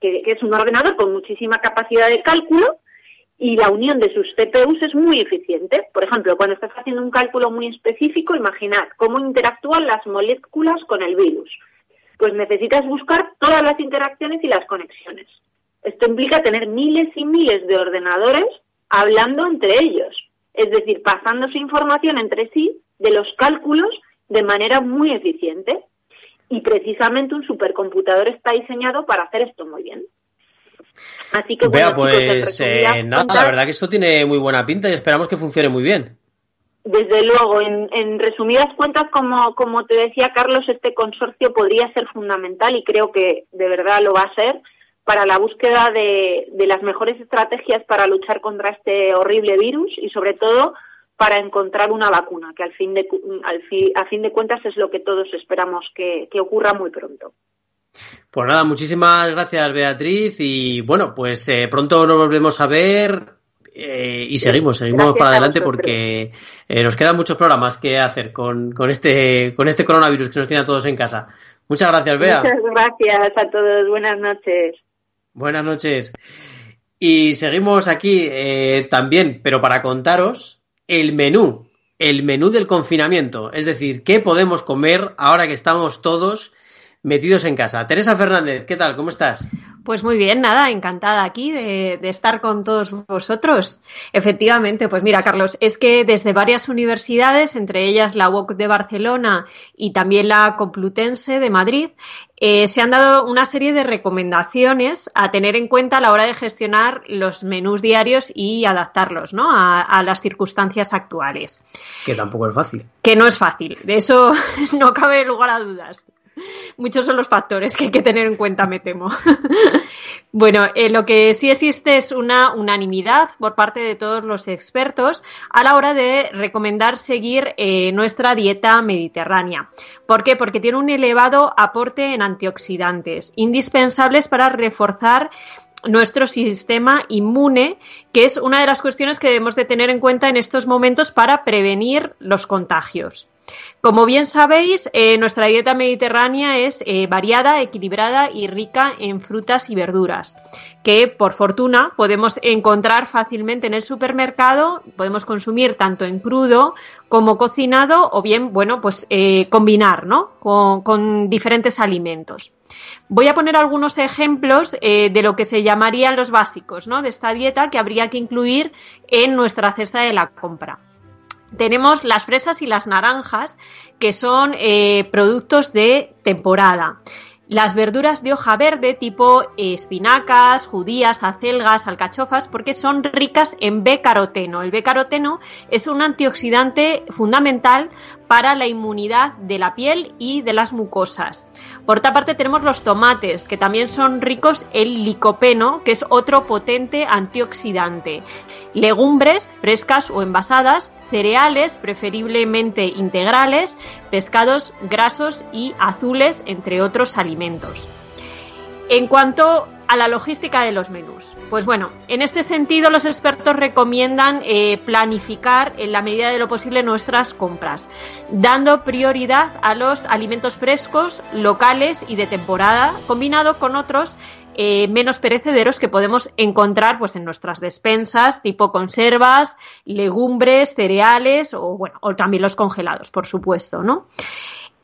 que, es un ordenador con muchísima capacidad de cálculo y la unión de sus CPUs es muy eficiente. Por ejemplo, cuando estás haciendo un cálculo muy específico, imaginad cómo interactúan las moléculas con el virus. Pues necesitas buscar todas las interacciones y las conexiones. Esto implica tener miles y miles de ordenadores hablando entre ellos, es decir, pasándose información entre sí de los cálculos de manera muy eficiente. Y precisamente un supercomputador está diseñado para hacer esto muy bien. Así que Vea, pues eh, nada, la verdad que esto tiene muy buena pinta y esperamos que funcione muy bien. Desde luego, en, resumidas cuentas, como, como te decía Carlos, este consorcio podría ser fundamental y creo que de verdad lo va a ser para la búsqueda de, las mejores estrategias para luchar contra este horrible virus y sobre todo para encontrar una vacuna, que al fin de, al a fin de cuentas es lo que todos esperamos que ocurra muy pronto. Pues nada, muchísimas gracias Beatriz y bueno, pues eh, pronto nos volvemos a ver Eh, y seguimos, seguimos para adelante porque eh, nos quedan muchos programas que hacer con, con, este, con este coronavirus que nos tiene a todos en casa. Muchas gracias, Bea. Muchas gracias a todos. Buenas noches. Buenas noches. Y seguimos aquí también, pero para contaros el menú, el menú del confinamiento. Es decir, qué podemos comer ahora que estamos todos metidos en casa. Teresa Fernández, ¿qué tal? ¿Cómo estás? Pues muy bien, nada, encantada aquí de, estar con todos vosotros. Efectivamente, pues mira, Carlos, es que desde varias universidades, entre ellas la UOC de Barcelona y también la Complutense de Madrid, eh, se han dado una serie de recomendaciones a tener en cuenta a la hora de gestionar los menús diarios y adaptarlos ¿no? a, a las circunstancias actuales. Que tampoco es fácil. Que no es fácil, de eso (laughs) no cabe lugar a dudas. (laughs) Muchos son los factores que hay que tener en cuenta, me temo. (laughs) bueno, eh, lo que sí existe es una unanimidad por parte de todos los expertos a la hora de recomendar seguir eh, nuestra dieta mediterránea. ¿Por qué? Porque tiene un elevado aporte en antioxidantes, indispensables para reforzar nuestro sistema inmune, que es una de las cuestiones que debemos de tener en cuenta en estos momentos para prevenir los contagios. Como bien sabéis, eh, nuestra dieta mediterránea es eh, variada, equilibrada y rica en frutas y verduras, que por fortuna podemos encontrar fácilmente en el supermercado, podemos consumir tanto en crudo como cocinado o bien, bueno, pues eh, combinar, ¿no? Con, diferentes alimentos. Voy a poner algunos ejemplos de lo que se llamarían los básicos, ¿no? De esta dieta que habría que incluir en nuestra cesta de la compra tenemos las fresas y las naranjas, que son eh, productos de temporada. Las verduras de hoja verde tipo eh, espinacas, judías, acelgas, alcachofas, porque son ricas en B-caroteno. El B-caroteno es un antioxidante fundamental para la inmunidad de la piel y de las mucosas. Por otra parte tenemos los tomates, que también son ricos en licopeno, que es otro potente antioxidante. Legumbres frescas o envasadas, cereales, preferiblemente integrales, pescados grasos y azules, entre otros alimentos. En cuanto a la logística de los menús. Pues bueno, en este sentido los expertos recomiendan eh, planificar en la medida de lo posible nuestras compras, dando prioridad a los alimentos frescos, locales y de temporada, combinado con otros eh, menos perecederos que podemos encontrar pues en nuestras despensas, tipo conservas, legumbres, cereales o bueno, o también los congelados, por supuesto, ¿no?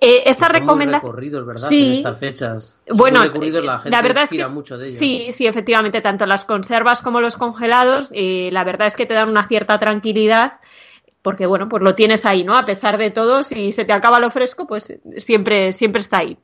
Eh, esta recomendación. ¿verdad? Sí. En estas fechas. Bueno, la, verdad es que mucho de. Sí, sí, efectivamente, tanto las conservas como los congelados, eh, la verdad es que te dan una cierta tranquilidad porque bueno, pues lo tienes ahí, ¿no? A pesar de todo, si se te acaba lo fresco, pues siempre, siempre está ahí.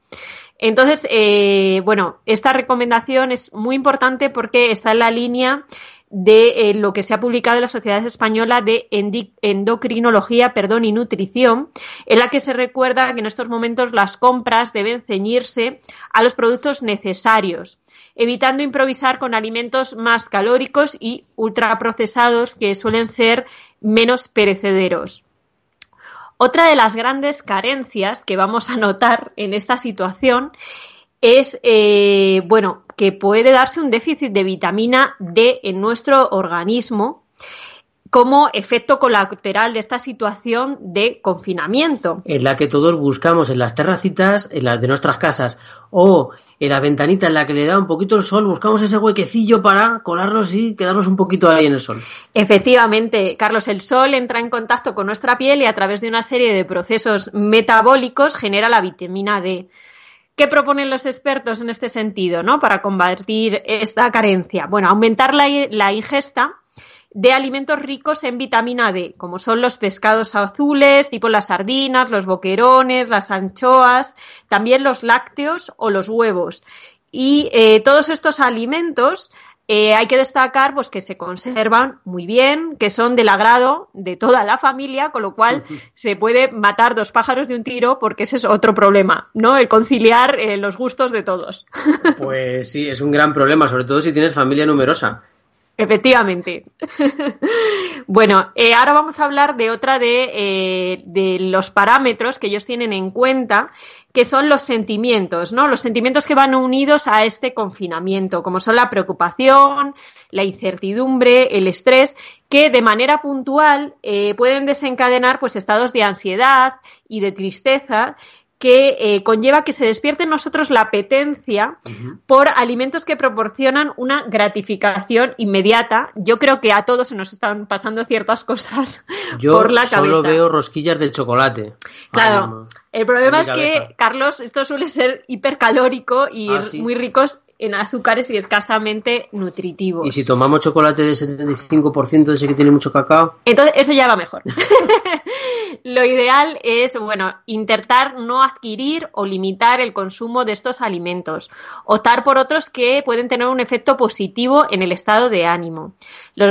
Entonces, eh, bueno, esta recomendación es muy importante porque está en la línea de eh, lo que se ha publicado en la Sociedad Española de Endocrinología perdón, y Nutrición, en la que se recuerda que en estos momentos las compras deben ceñirse a los productos necesarios, evitando improvisar con alimentos más calóricos y ultraprocesados que suelen ser menos perecederos. Otra de las grandes carencias que vamos a notar en esta situación es, eh, bueno, que puede darse un déficit de vitamina D en nuestro organismo como efecto colateral de esta situación de confinamiento. En la que todos buscamos en las terracitas, en las de nuestras casas, o en la ventanita en la que le da un poquito el sol, buscamos ese huequecillo para colarnos y quedarnos un poquito ahí en el sol. Efectivamente, Carlos, el sol entra en contacto con nuestra piel y a través de una serie de procesos metabólicos genera la vitamina D. ¿Qué proponen los expertos en este sentido, ¿no? Para combatir esta carencia. Bueno, aumentar la, ingesta de alimentos ricos en vitamina D, como son los pescados azules, tipo las sardinas, los boquerones, las anchoas, también los lácteos o los huevos. Y eh, todos estos alimentos eh, hay que destacar pues que se conservan muy bien, que son del agrado de toda la familia, con lo cual se puede matar dos pájaros de un tiro porque ese es otro problema, ¿no? El conciliar eh, los gustos de todos. (laughs) Pues sí, es un gran problema, sobre todo si tienes familia numerosa. Efectivamente. (laughs) bueno, eh, ahora vamos a hablar de otra de, eh, de, los parámetros que ellos tienen en cuenta, que son los sentimientos, ¿no? Los sentimientos que van unidos a este confinamiento, como son la preocupación, la incertidumbre, el estrés, que de manera puntual eh, pueden desencadenar pues estados de ansiedad y de tristeza que eh, conlleva que se despierte en nosotros la apetencia por alimentos que proporcionan una gratificación inmediata. Yo creo que a todos se nos están pasando ciertas cosas (laughs) por la cabeza. Yo solo veo rosquillas de chocolate. Claro. el problema es que, Carlos, esto suele ser hipercalórico y ah, muy ricos en azúcares y escasamente nutritivos. ¿Y si tomamos chocolate de 75% de ese que tiene mucho cacao? Entonces, eso ya va mejor. (laughs) Lo ideal es, bueno, intentar no adquirir o limitar el consumo de estos alimentos. Optar por otros que pueden tener un efecto positivo en el estado de ánimo,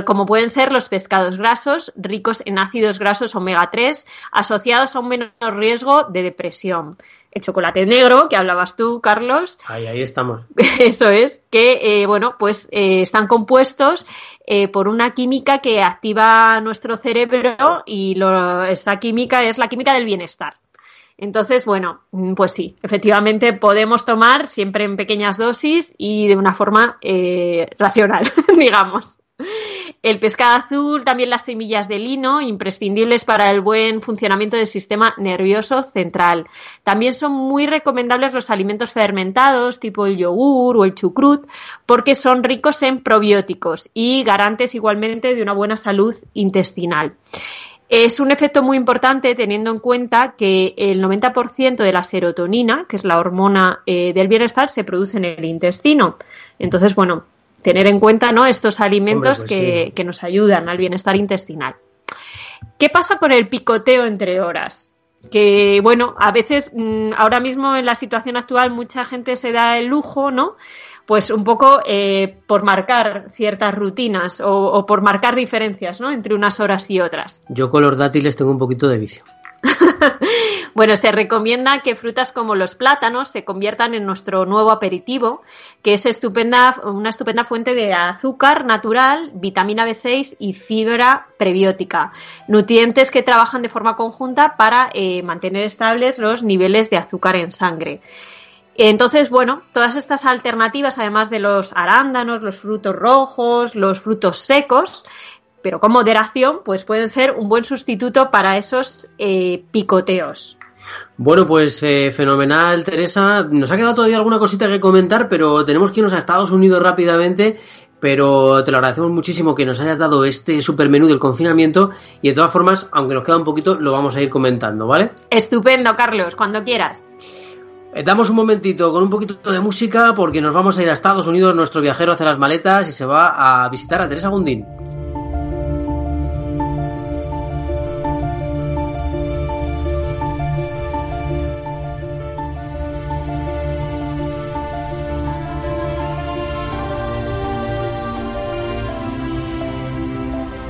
como pueden ser los pescados grasos, ricos en ácidos grasos omega 3, asociados a un menor riesgo de depresión el chocolate negro que hablabas tú, Carlos. (laughs) Ahí, ahí estamos. Eso es, que, eh, bueno, pues eh, están compuestos eh, por una química que activa nuestro cerebro y lo, esa química es la química del bienestar. Entonces, bueno, mm, pues sí, efectivamente podemos tomar siempre en pequeñas dosis y de una forma racional, (laughs) digamos. El pescado azul, también las semillas de lino, imprescindibles para el buen funcionamiento del sistema nervioso central. También son muy recomendables los alimentos fermentados, tipo el yogur o el chucrut, porque son ricos en probióticos y garantes igualmente de una buena salud intestinal. Es un efecto muy importante teniendo en cuenta que el 90% de la serotonina, que es la hormona eh, del bienestar, se produce en el intestino. Entonces, bueno, tener en cuenta ¿no? estos alimentos pues que, nos ayudan al bienestar intestinal. ¿Qué pasa con el picoteo entre horas? Que bueno, a veces mm, ahora mismo en la situación actual mucha gente se da el lujo, ¿no? Pues un poco eh, por marcar ciertas rutinas o, o, por marcar diferencias, ¿no? Entre unas horas y otras. Yo con los dátiles tengo un poquito de vicio. (laughs) bueno, se recomienda que frutas como los plátanos se conviertan en nuestro nuevo aperitivo, que es estupenda, una estupenda fuente de azúcar natural, vitamina B6 y fibra prebiótica, nutrientes que trabajan de forma conjunta para eh, mantener estables los niveles de azúcar en sangre. Entonces, bueno, todas estas alternativas, además de los arándanos, los frutos rojos, los frutos secos, pero con moderación, pues pueden ser un buen sustituto para esos eh, picoteos. Bueno, pues eh, fenomenal, Teresa. Nos ha quedado todavía alguna cosita que comentar, pero tenemos que irnos a Estados Unidos rápidamente. Pero te lo agradecemos muchísimo que nos hayas dado este super menú del confinamiento y de todas formas, aunque nos queda un poquito, lo vamos a ir comentando, ¿vale? Estupendo, Carlos, cuando quieras. Eh, damos un momentito con un poquito de música porque nos vamos a ir a Estados Unidos. Nuestro viajero hace las maletas y se va a visitar a Teresa Gundín.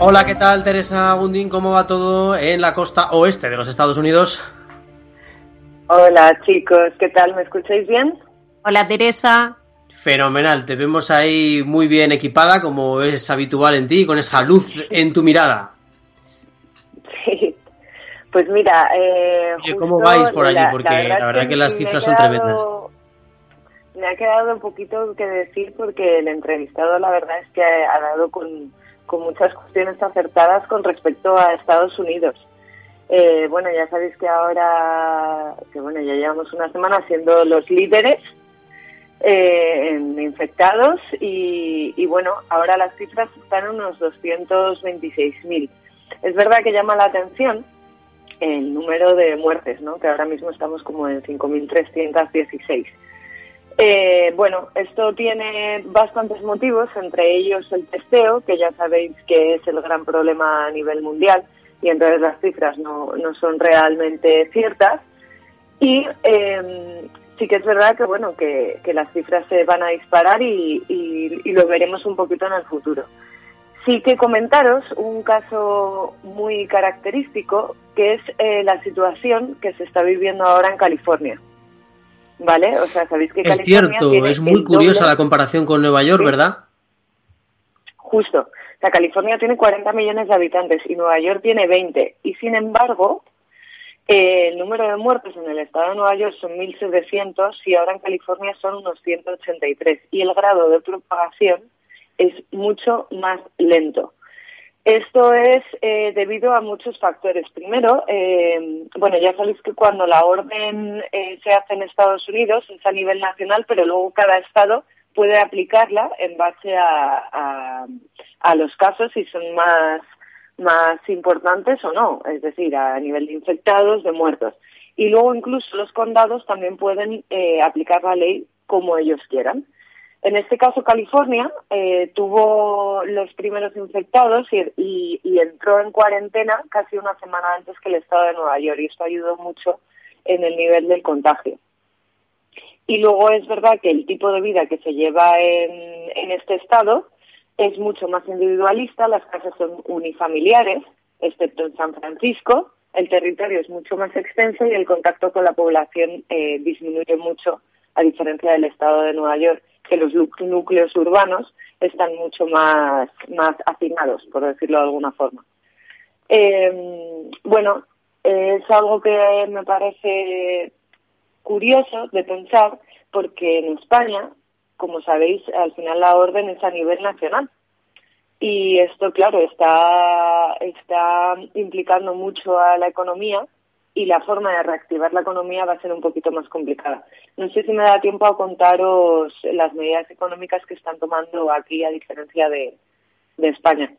Hola, ¿qué tal Teresa Gundín? ¿Cómo va todo en la costa oeste de los Estados Unidos? Hola chicos, ¿qué tal? ¿Me escucháis bien? Hola Teresa. Fenomenal, te vemos ahí muy bien equipada como es habitual en ti, con esa luz en tu mirada. Sí, pues mira... Eh, ¿Cómo vais por allí? Porque la verdad, que, las cifras son tremendas. Me ha quedado un poquito que decir porque el entrevistado la verdad es que ha dado con con muchas cuestiones acertadas con respecto a Estados Unidos. Eh, bueno, ya sabéis que ahora, que bueno, ya llevamos una semana siendo los líderes eh, en infectados y, bueno, ahora las cifras están en unos 226.000. Es verdad que llama la atención el número de muertes, ¿no? Que ahora mismo estamos como en 5.316. Eh, bueno, esto tiene bastantes motivos, entre ellos el testeo, que ya sabéis que es el gran problema a nivel mundial y entonces las cifras no, no son realmente ciertas. Y em, sí que es verdad que bueno que, las cifras se van a disparar y, lo veremos un poquito en el futuro. Sí que comentaros un caso muy característico que es eh, la situación que se está viviendo ahora en California. ¿Vale? O sea, sabéis que es cierto, es muy curiosa la comparación con Nueva York, ¿verdad? justo. O sea, California tiene 40 millones de habitantes y Nueva York tiene 20. Y sin embargo, eh, el número de muertos en el estado de Nueva York son 1.700 y ahora en California son unos 183. Y el grado de propagación es mucho más lento. Esto es eh, debido a muchos factores. Primero, eh, bueno, ya sabéis que cuando la orden eh, se hace en Estados Unidos es a nivel nacional, pero luego cada estado puede aplicarla en base a, a, los casos si son más, más importantes o no, es decir, a nivel de infectados, de muertos. Y luego incluso los condados también pueden aplicar la ley como ellos quieran. En este caso, California eh, tuvo los primeros infectados y, entró en cuarentena casi una semana antes que el estado de Nueva York y esto ayudó mucho en el nivel del contagio. Y luego es verdad que el tipo de vida que se lleva en, en este estado es mucho más individualista, las casas son unifamiliares, excepto en San Francisco, el territorio es mucho más extenso y el contacto con la población eh, disminuye mucho, a diferencia del estado de Nueva York que los núcleos urbanos están mucho más, más hacinados, por decirlo de alguna forma. Eh, bueno, es algo que me parece curioso de pensar porque en España, como sabéis, al final la orden es a nivel nacional. Y esto, claro, está, está implicando mucho a la economía y la forma de reactivar la economía va a ser un poquito más complicada. No sé si me da tiempo a contaros las medidas económicas que están tomando aquí a diferencia de, España.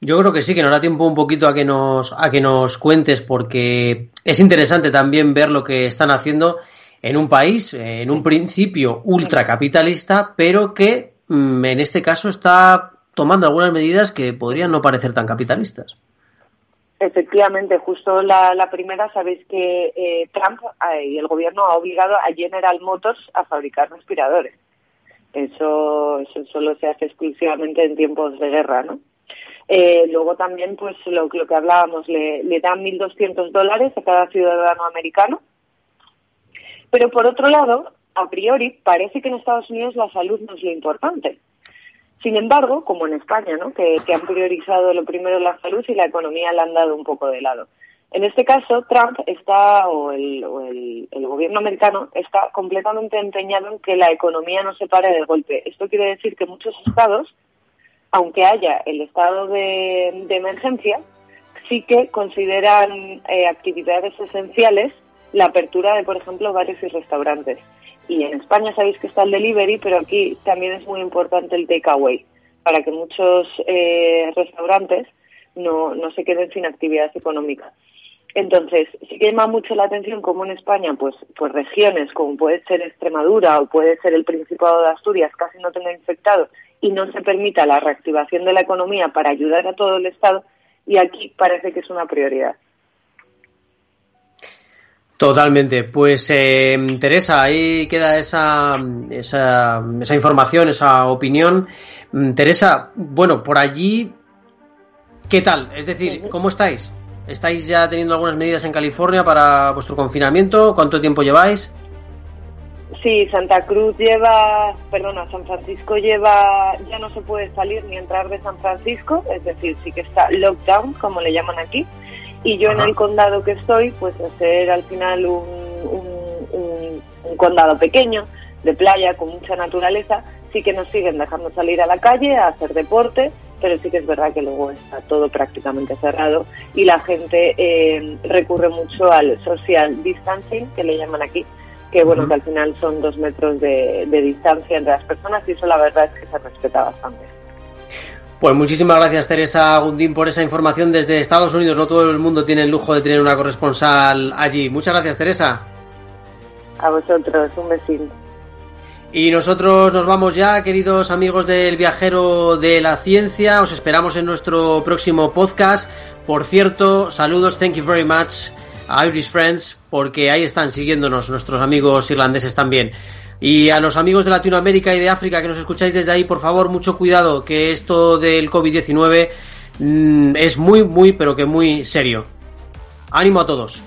Yo creo que sí, que nos da tiempo un poquito a que nos a que nos cuentes porque es interesante también ver lo que están haciendo en un país, en un principio ultracapitalista, pero que mm, en este caso está tomando algunas medidas que podrían no parecer tan capitalistas. Efectivamente, justo la, primera, sabéis que eh, Trump eh, y el gobierno ha obligado a General Motors a fabricar respiradores. Eso, eso solo se hace exclusivamente en tiempos de guerra, ¿no? Eh, luego también, pues lo, lo que hablábamos, le, le dan 1.200 dólares a cada ciudadano americano. Pero por otro lado, a priori, parece que en Estados Unidos la salud no es lo importante. Sin embargo, como en España, que, han priorizado lo primero la salud y la economía la han dado un poco de lado. En este caso, Trump está, o el, gobierno americano, está completamente empeñado en que la economía no se pare de golpe. Esto quiere decir que muchos estados, aunque haya el estado de, emergencia, sí que consideran eh, actividades esenciales la apertura de, por ejemplo, bares y restaurantes y en España sabéis que está el delivery, pero aquí también es muy importante el takeaway para que muchos eh, restaurantes no, no se queden sin actividad económica. Entonces, sí que llama mucho la atención como en España, pues, pues regiones como puede ser Extremadura o puede ser el Principado de Asturias casi no tenga infectado y no se permita la reactivación de la economía para ayudar a todo el Estado y aquí parece que es una prioridad. Totalmente. Pues eh, Teresa, ahí queda esa, esa, esa, información, esa opinión. Mm, Teresa, bueno, por allí, ¿qué tal? Es decir, ¿cómo estáis? ¿Estáis ya teniendo algunas medidas en California para vuestro confinamiento? ¿Cuánto tiempo lleváis? Sí, Santa Cruz lleva, perdona, San Francisco lleva, ya no se puede salir ni entrar de San Francisco, es decir, sí que está lockdown, como le llaman aquí y yo en el condado que estoy, pues hacer al final un, un, condado pequeño, de playa, con mucha naturaleza, sí que nos siguen dejando salir a la calle a hacer deporte, pero sí que es verdad que luego está todo prácticamente cerrado y la gente eh, recurre mucho al social distancing, que le llaman aquí, que bueno, que al final son dos metros de, de distancia entre las personas y eso la verdad es que se respeta bastante. Pues muchísimas gracias Teresa Gundín por esa información desde Estados Unidos. No todo el mundo tiene el lujo de tener una corresponsal allí. Muchas gracias Teresa. A vosotros, un besín. Y nosotros nos vamos ya, queridos amigos del viajero de la ciencia. Os esperamos en nuestro próximo podcast. Por cierto, saludos, thank you very much a Irish Friends, porque ahí están siguiéndonos nuestros amigos irlandeses también. Y a los amigos de Latinoamérica y de África que nos escucháis desde ahí, por favor, mucho cuidado, que esto del COVID-19 mm, es muy, muy, pero que muy serio. Ánimo a todos.